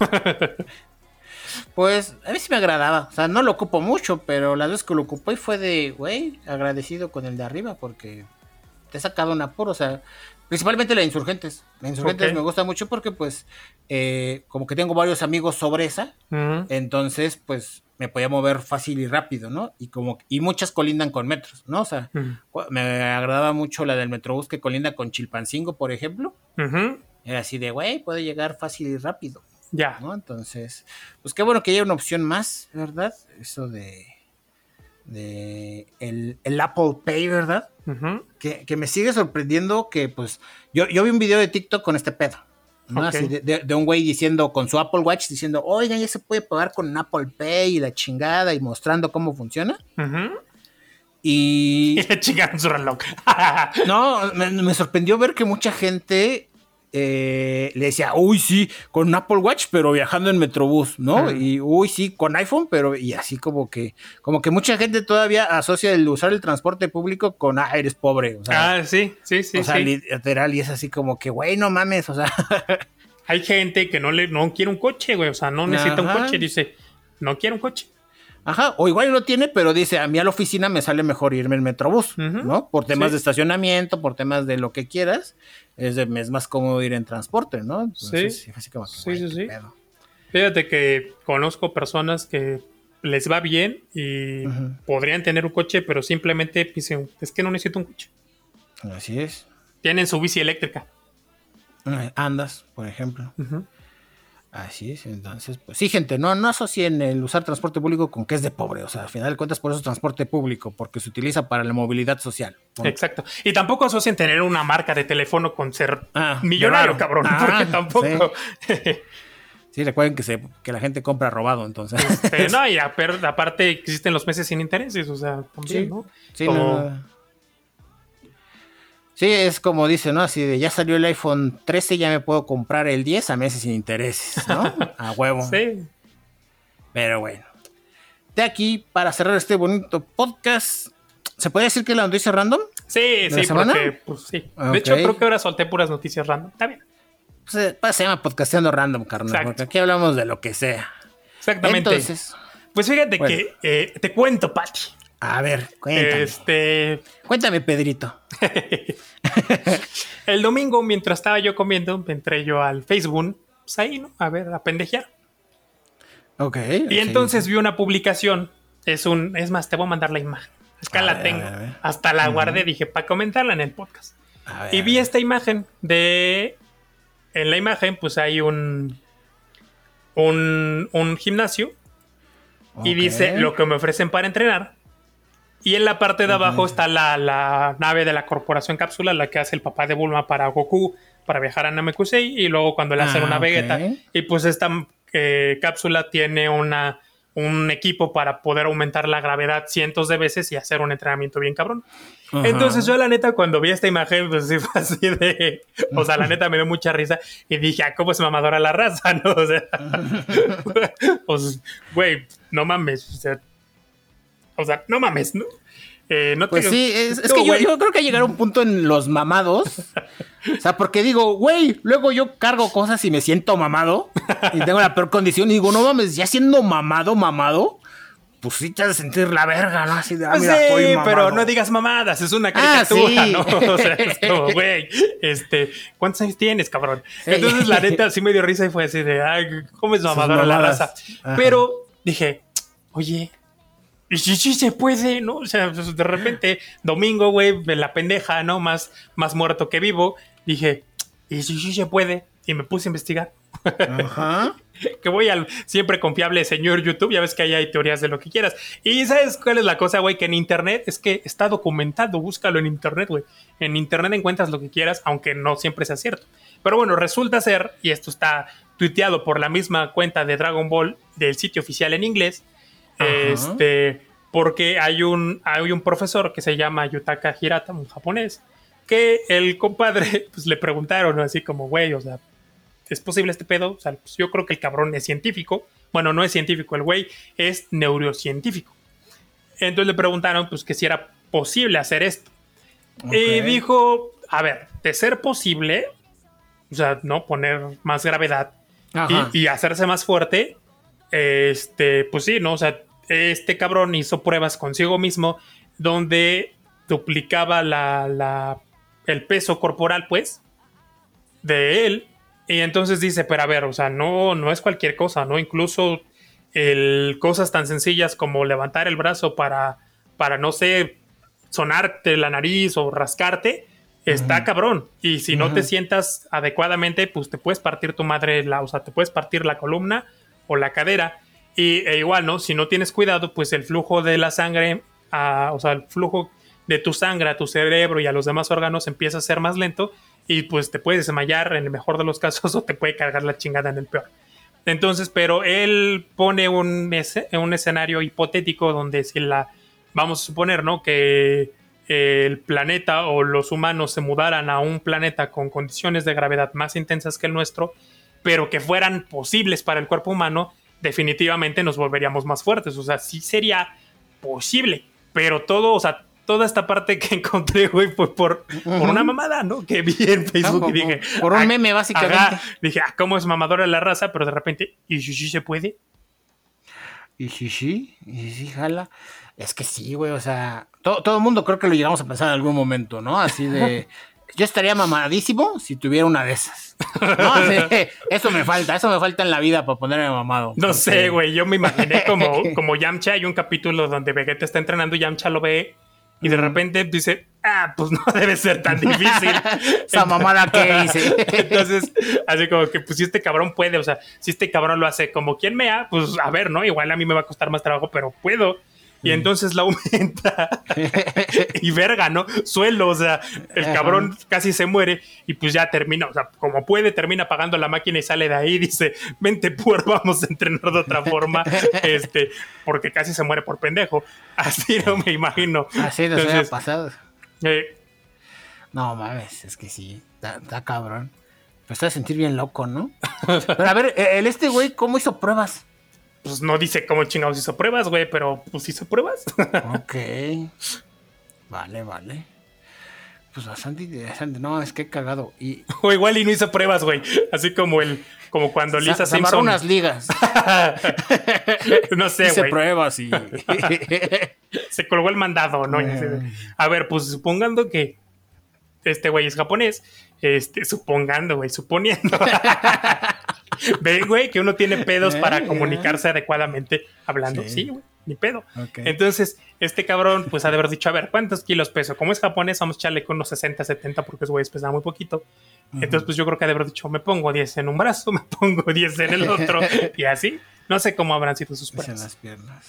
Speaker 1: pues a mí sí me agradaba. O sea, no lo ocupo mucho, pero la vez que lo ocupé fue de, güey, agradecido con el de arriba porque te he sacado un apuro. O sea, principalmente la de Insurgentes. La Insurgentes me gusta mucho porque, pues, eh, como que tengo varios amigos sobre esa. Entonces, pues, me podía mover fácil y rápido, ¿no? Y como y muchas colindan con metros, ¿no? O sea, me agradaba mucho la del Metrobús que colinda con Chilpancingo, por ejemplo. Era así de, güey, puede llegar fácil y rápido. Ya. ¿no? Entonces, pues qué bueno que haya una opción más, ¿verdad? Eso de de el, Apple Pay, ¿verdad? que, que, me sigue sorprendiendo que, pues, yo, yo vi un video de TikTok con este pedo, de, un güey diciendo con su Apple Watch, diciendo, oiga, ya se puede pagar con Apple Pay y la chingada y mostrando cómo funciona. Y.
Speaker 2: Y su reloj.
Speaker 1: no, me, sorprendió ver que mucha gente eh, le decía, uy, sí, con Apple Watch, pero viajando en Metrobús, ¿no? Y uy, sí, con iPhone, pero y así como que, como que mucha gente todavía asocia el usar el transporte público con, ah, eres pobre. O
Speaker 2: sea, ah, sí, sí, sí.
Speaker 1: O sea, literal, y es así como que, güey, no mames, o sea.
Speaker 2: Hay gente que no le, no quiere un coche, güey, o sea, no necesita un coche, dice, no quiere un coche.
Speaker 1: Ajá, o igual lo tiene, pero dice, a mí a la oficina me sale mejor irme en Metrobús, ¿no? Por temas de estacionamiento, por temas de lo que quieras, es, es más cómodo ir en transporte, ¿no?
Speaker 2: sí, sí, sí, sí. Fíjate que conozco personas que les va bien y podrían tener un coche, pero simplemente dicen, es que no necesito un coche.
Speaker 1: Así es.
Speaker 2: Tienen su bici eléctrica.
Speaker 1: Andas, por ejemplo. Así es, entonces, pues sí, gente, no, no asocien el usar transporte público con que es de pobre, o sea, al final de cuentas por eso es transporte público, porque se utiliza para la movilidad social.
Speaker 2: Exacto. Y tampoco asocien tener una marca de teléfono con ser ah, millonario, cabrón, ah, porque tampoco.
Speaker 1: Sí. recuerden que, se, que la gente compra robado, entonces.
Speaker 2: Este, no, y aparte existen los meses sin intereses, o sea, también, ¿no? Sí, no
Speaker 1: Sí, es como dice, ¿no? Así de ya salió el iPhone 13, ya me puedo comprar el 10 a meses sin intereses, ¿no? A huevo. Sí. Pero bueno. De aquí, para cerrar este bonito podcast, ¿se puede decir que es la noticia random?
Speaker 2: Sí, sí, porque, pues sí. De hecho, creo que ahora solté puras noticias random. Está bien.
Speaker 1: Pues, eh, pues, se llama podcasteando random, carnal, porque aquí hablamos de lo que sea.
Speaker 2: Exactamente. Entonces. Pues fíjate que eh, te cuento, Pati.
Speaker 1: A ver, cuéntame. Este... Cuéntame, Pedrito.
Speaker 2: el domingo, mientras estaba yo comiendo, entré yo al Facebook, pues ahí, ¿no? A ver, a pendejear.
Speaker 1: Ok.
Speaker 2: Y entonces vi una publicación. Es un. Es más, te voy a mandar la imagen. Acá la tengo. Hasta la guardé, dije, para comentarla en el podcast. y vi esta imagen de. En la imagen, pues hay un. Un, un gimnasio. Y dice lo que me ofrecen para entrenar. Y en la parte de abajo está la, nave de la corporación cápsula, la que hace el papá de Bulma para Goku, para viajar a Namekusei, y luego cuando le hacen ah, una Vegeta. Y pues esta eh, cápsula tiene una, un equipo para poder aumentar la gravedad cientos de veces y hacer un entrenamiento bien cabrón. Entonces yo la neta cuando vi esta imagen pues sí fue así de... O sea, la neta me dio mucha risa y dije, ah, ¿cómo es mamadora la raza? ¿no? O sea, pues, güey, no mames. O sea, o sea, no mames, ¿no?
Speaker 1: Eh, no pues sí, es, que yo, yo, creo que llegar a un punto en los mamados. o sea, porque digo, güey, luego yo cargo cosas y me siento mamado y tengo la peor condición y digo, no mames, ya siendo mamado, mamado, pues sí te has de sentir la verga, ¿no? Así de, ah,
Speaker 2: mira, sí, pero no digas mamadas, es una ah, caricatura, ¿no? O sea, es como, güey, este, ¿cuántos años tienes, cabrón? Entonces, la neta, sí me dio risa y fue así de, ay, ¿cómo es mamadora la raza? Pero dije, oye, y sí, sí se puede, ¿no? O sea, pues, de repente, domingo, güey, la pendeja, ¿no? Más, más muerto que vivo. Dije, y sí, sí se puede. Y me puse a investigar. Ajá. que voy al siempre confiable señor YouTube, ya ves que ahí hay teorías de lo que quieras. Y ¿sabes cuál es la cosa, güey? Que en Internet es que está documentado, búscalo en Internet, güey. En Internet encuentras lo que quieras, aunque no siempre sea cierto. Pero bueno, resulta ser, y esto está tuiteado por la misma cuenta de Dragon Ball del sitio oficial en inglés, este, porque hay un, hay un profesor que se llama Yutaka Hirata, un japonés, que el compadre pues, le preguntaron así como, güey, o sea, ¿es posible este pedo? O sea, pues, yo creo que el cabrón es científico. Bueno, no es científico, el güey es neurocientífico. Entonces le preguntaron pues que si era posible hacer esto. Y dijo, a ver, de ser posible, o sea, no poner más gravedad y, y, hacerse más fuerte, este, pues sí, ¿no? O sea, este cabrón hizo pruebas consigo mismo donde duplicaba la, la, el peso corporal, pues, de él. Y entonces dice, pero a ver, o sea, no, no es cualquier cosa, ¿no? Incluso el, cosas tan sencillas como levantar el brazo para, para, no sé, sonarte la nariz o rascarte, está cabrón. Y si no te sientas adecuadamente, pues te puedes partir tu madre, la, o sea, te puedes partir la columna o la cadera. Y e igual, ¿no? Si no tienes cuidado, pues el flujo de la sangre, o sea, el flujo de tu sangre a tu cerebro y a los demás órganos empieza a ser más lento y pues te puedes desmayar en el mejor de los casos o te puede cargar la chingada en el peor. Entonces, pero él pone un, un escenario hipotético donde si la, vamos a suponer, ¿no? Que el planeta o los humanos se mudaran a un planeta con condiciones de gravedad más intensas que el nuestro, pero que fueran posibles para el cuerpo humano, definitivamente nos volveríamos más fuertes. O sea, sí sería posible, pero todo, o sea, toda esta parte que encontré, güey, fue por, una mamada, ¿no? Que vi en Facebook y dije.
Speaker 1: Por un ah, meme, básicamente.
Speaker 2: dije, ah, ¿cómo es mamadora la raza? Pero de repente, ¿y si sí se puede?
Speaker 1: ¿Y si sí? ¿Y si sí jala? Es que sí, güey, o sea, todo, todo el mundo creo que lo llegamos a pensar en algún momento, ¿no? Así de. Yo estaría mamadísimo si tuviera una de esas. No, eso me falta, eso me falta en la vida para ponerme mamado.
Speaker 2: No sé, güey, yo me imaginé como, como Yamcha, hay un capítulo donde Vegeta está entrenando y Yamcha lo ve y de repente dice, ah, pues no debe ser tan difícil.
Speaker 1: Esa mamada que hice.
Speaker 2: Entonces, así como que, pues si este cabrón puede, o sea, si este cabrón lo hace como quien mea, pues a ver, ¿no? Igual a mí me va a costar más trabajo, pero puedo y entonces la aumenta. y verga, ¿no? Suelo, o sea, el cabrón casi se muere y pues ya termina, o sea, como puede, termina apagando la máquina y sale de ahí y dice, vente pues, vamos a entrenar de otra forma, este, porque casi se muere por pendejo. Así no me imagino.
Speaker 1: Así nos ha pasado. Eh, no mames, es que sí, está, cabrón. Me está a sentir bien loco, ¿no? Pero a ver, el este güey, ¿cómo hizo pruebas?
Speaker 2: Pues no dice cómo chingados hizo pruebas, güey, pero pues hizo pruebas.
Speaker 1: ok. Vale, vale. Pues bastante interesante. No, es que he cagado. Y...
Speaker 2: O igual y no hizo pruebas, güey. Así como el, como cuando Lisa se Simpson.
Speaker 1: unas ligas.
Speaker 2: no sé, güey.
Speaker 1: Hice pruebas y.
Speaker 2: se colgó el mandado, ¿no? A ver, pues supongando que este güey es japonés. Este, supongando, güey, suponiendo. Ve, güey, que uno tiene pedos para comunicarse adecuadamente hablando. Sí, güey, ni pedo. Entonces, este cabrón, pues ha de haber dicho, a ver, ¿cuántos kilos peso? Como es japonés, vamos a echarle con unos 60, 70, porque es güey pesaba muy poquito. Entonces, pues yo creo que ha de haber dicho, me pongo 10 en un brazo, me pongo 10 en el otro, y así. No sé cómo habrán sido sus pruebas.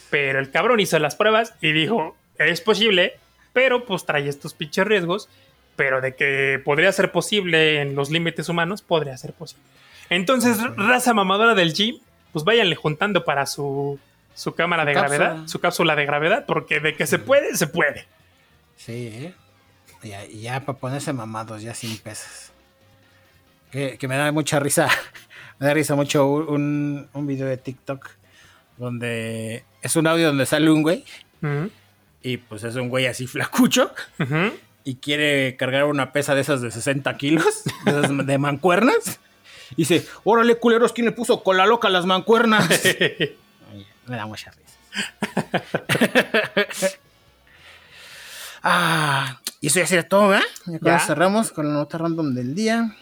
Speaker 2: Pero el cabrón hizo las pruebas y dijo, es posible, pero pues trae estos pinches riesgos, pero de que podría ser posible en los límites humanos, podría ser posible. Entonces, raza mamadora del gym, pues váyanle juntando para su, su cámara de gravedad, su cápsula de gravedad, porque de que se puede, se puede.
Speaker 1: Sí, ¿eh? Y ya, para ponerse mamados, ya sin pesas. Que, me da mucha risa. me da risa mucho un, un, video de TikTok donde es un audio donde sale un güey. Y pues es un güey así flacucho. Y quiere cargar una pesa de esas de 60 kilos, de mancuernas. Y dice, órale, culeros, ¿quién le puso con la loca las mancuernas? Me da mucha risa. ah, y eso ya sería todo, ¿eh? Ya, cerramos con la nota random del día.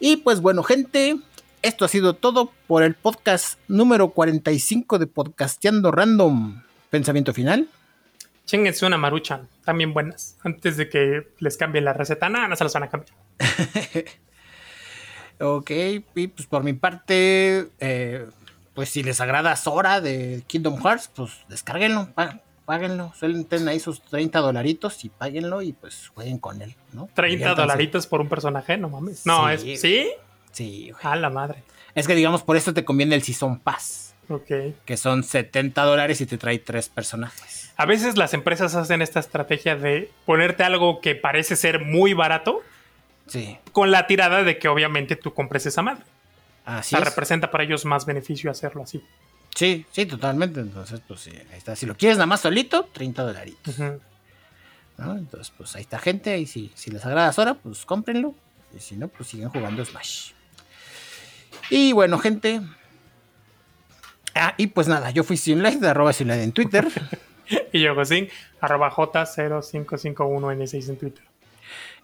Speaker 1: Y pues bueno, gente, esto ha sido todo por el podcast número 45 de Podcasteando Random. ¿Pensamiento final?
Speaker 2: Chinguense una maruchan, también buenas. Antes de que les cambie la receta, nada, no se las van a cambiar.
Speaker 1: ok, y pues por mi parte, eh, pues si les agrada Sora de Kingdom Hearts, pues descárguenlo, páguenlo. Suelen tener ahí sus 30 dolaritos y páguenlo y pues jueguen con él, ¿no?
Speaker 2: 30 dolaritos por un personaje, no mames. No, es. ¿Sí?
Speaker 1: Sí,
Speaker 2: güey. A la madre.
Speaker 1: Es que digamos, por eso te conviene el Season Pass.
Speaker 2: Ok.
Speaker 1: Que son 70 dólares y te trae tres personajes.
Speaker 2: A veces las empresas hacen esta estrategia de ponerte algo que parece ser muy barato.
Speaker 1: Sí.
Speaker 2: Con la tirada de que obviamente tú compres esa madre.
Speaker 1: Así
Speaker 2: o sea, representa para ellos más beneficio hacerlo así.
Speaker 1: Sí, sí, totalmente. Entonces, pues sí, ahí está. Si lo quieres nada más solito, 30 dolaritos. Entonces, pues ahí está gente. Y si, si les agrada Sora, pues cómprenlo. Y si no, pues siguen jugando Smash. Y bueno, gente. Ah, y pues nada, yo fui Sinlight, arroba en Twitter.
Speaker 2: y yo, Josín, arroba J0551N6 en Twitter.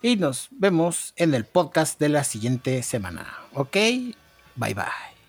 Speaker 1: Y nos vemos en el podcast de la siguiente semana. ¿Ok? Bye bye.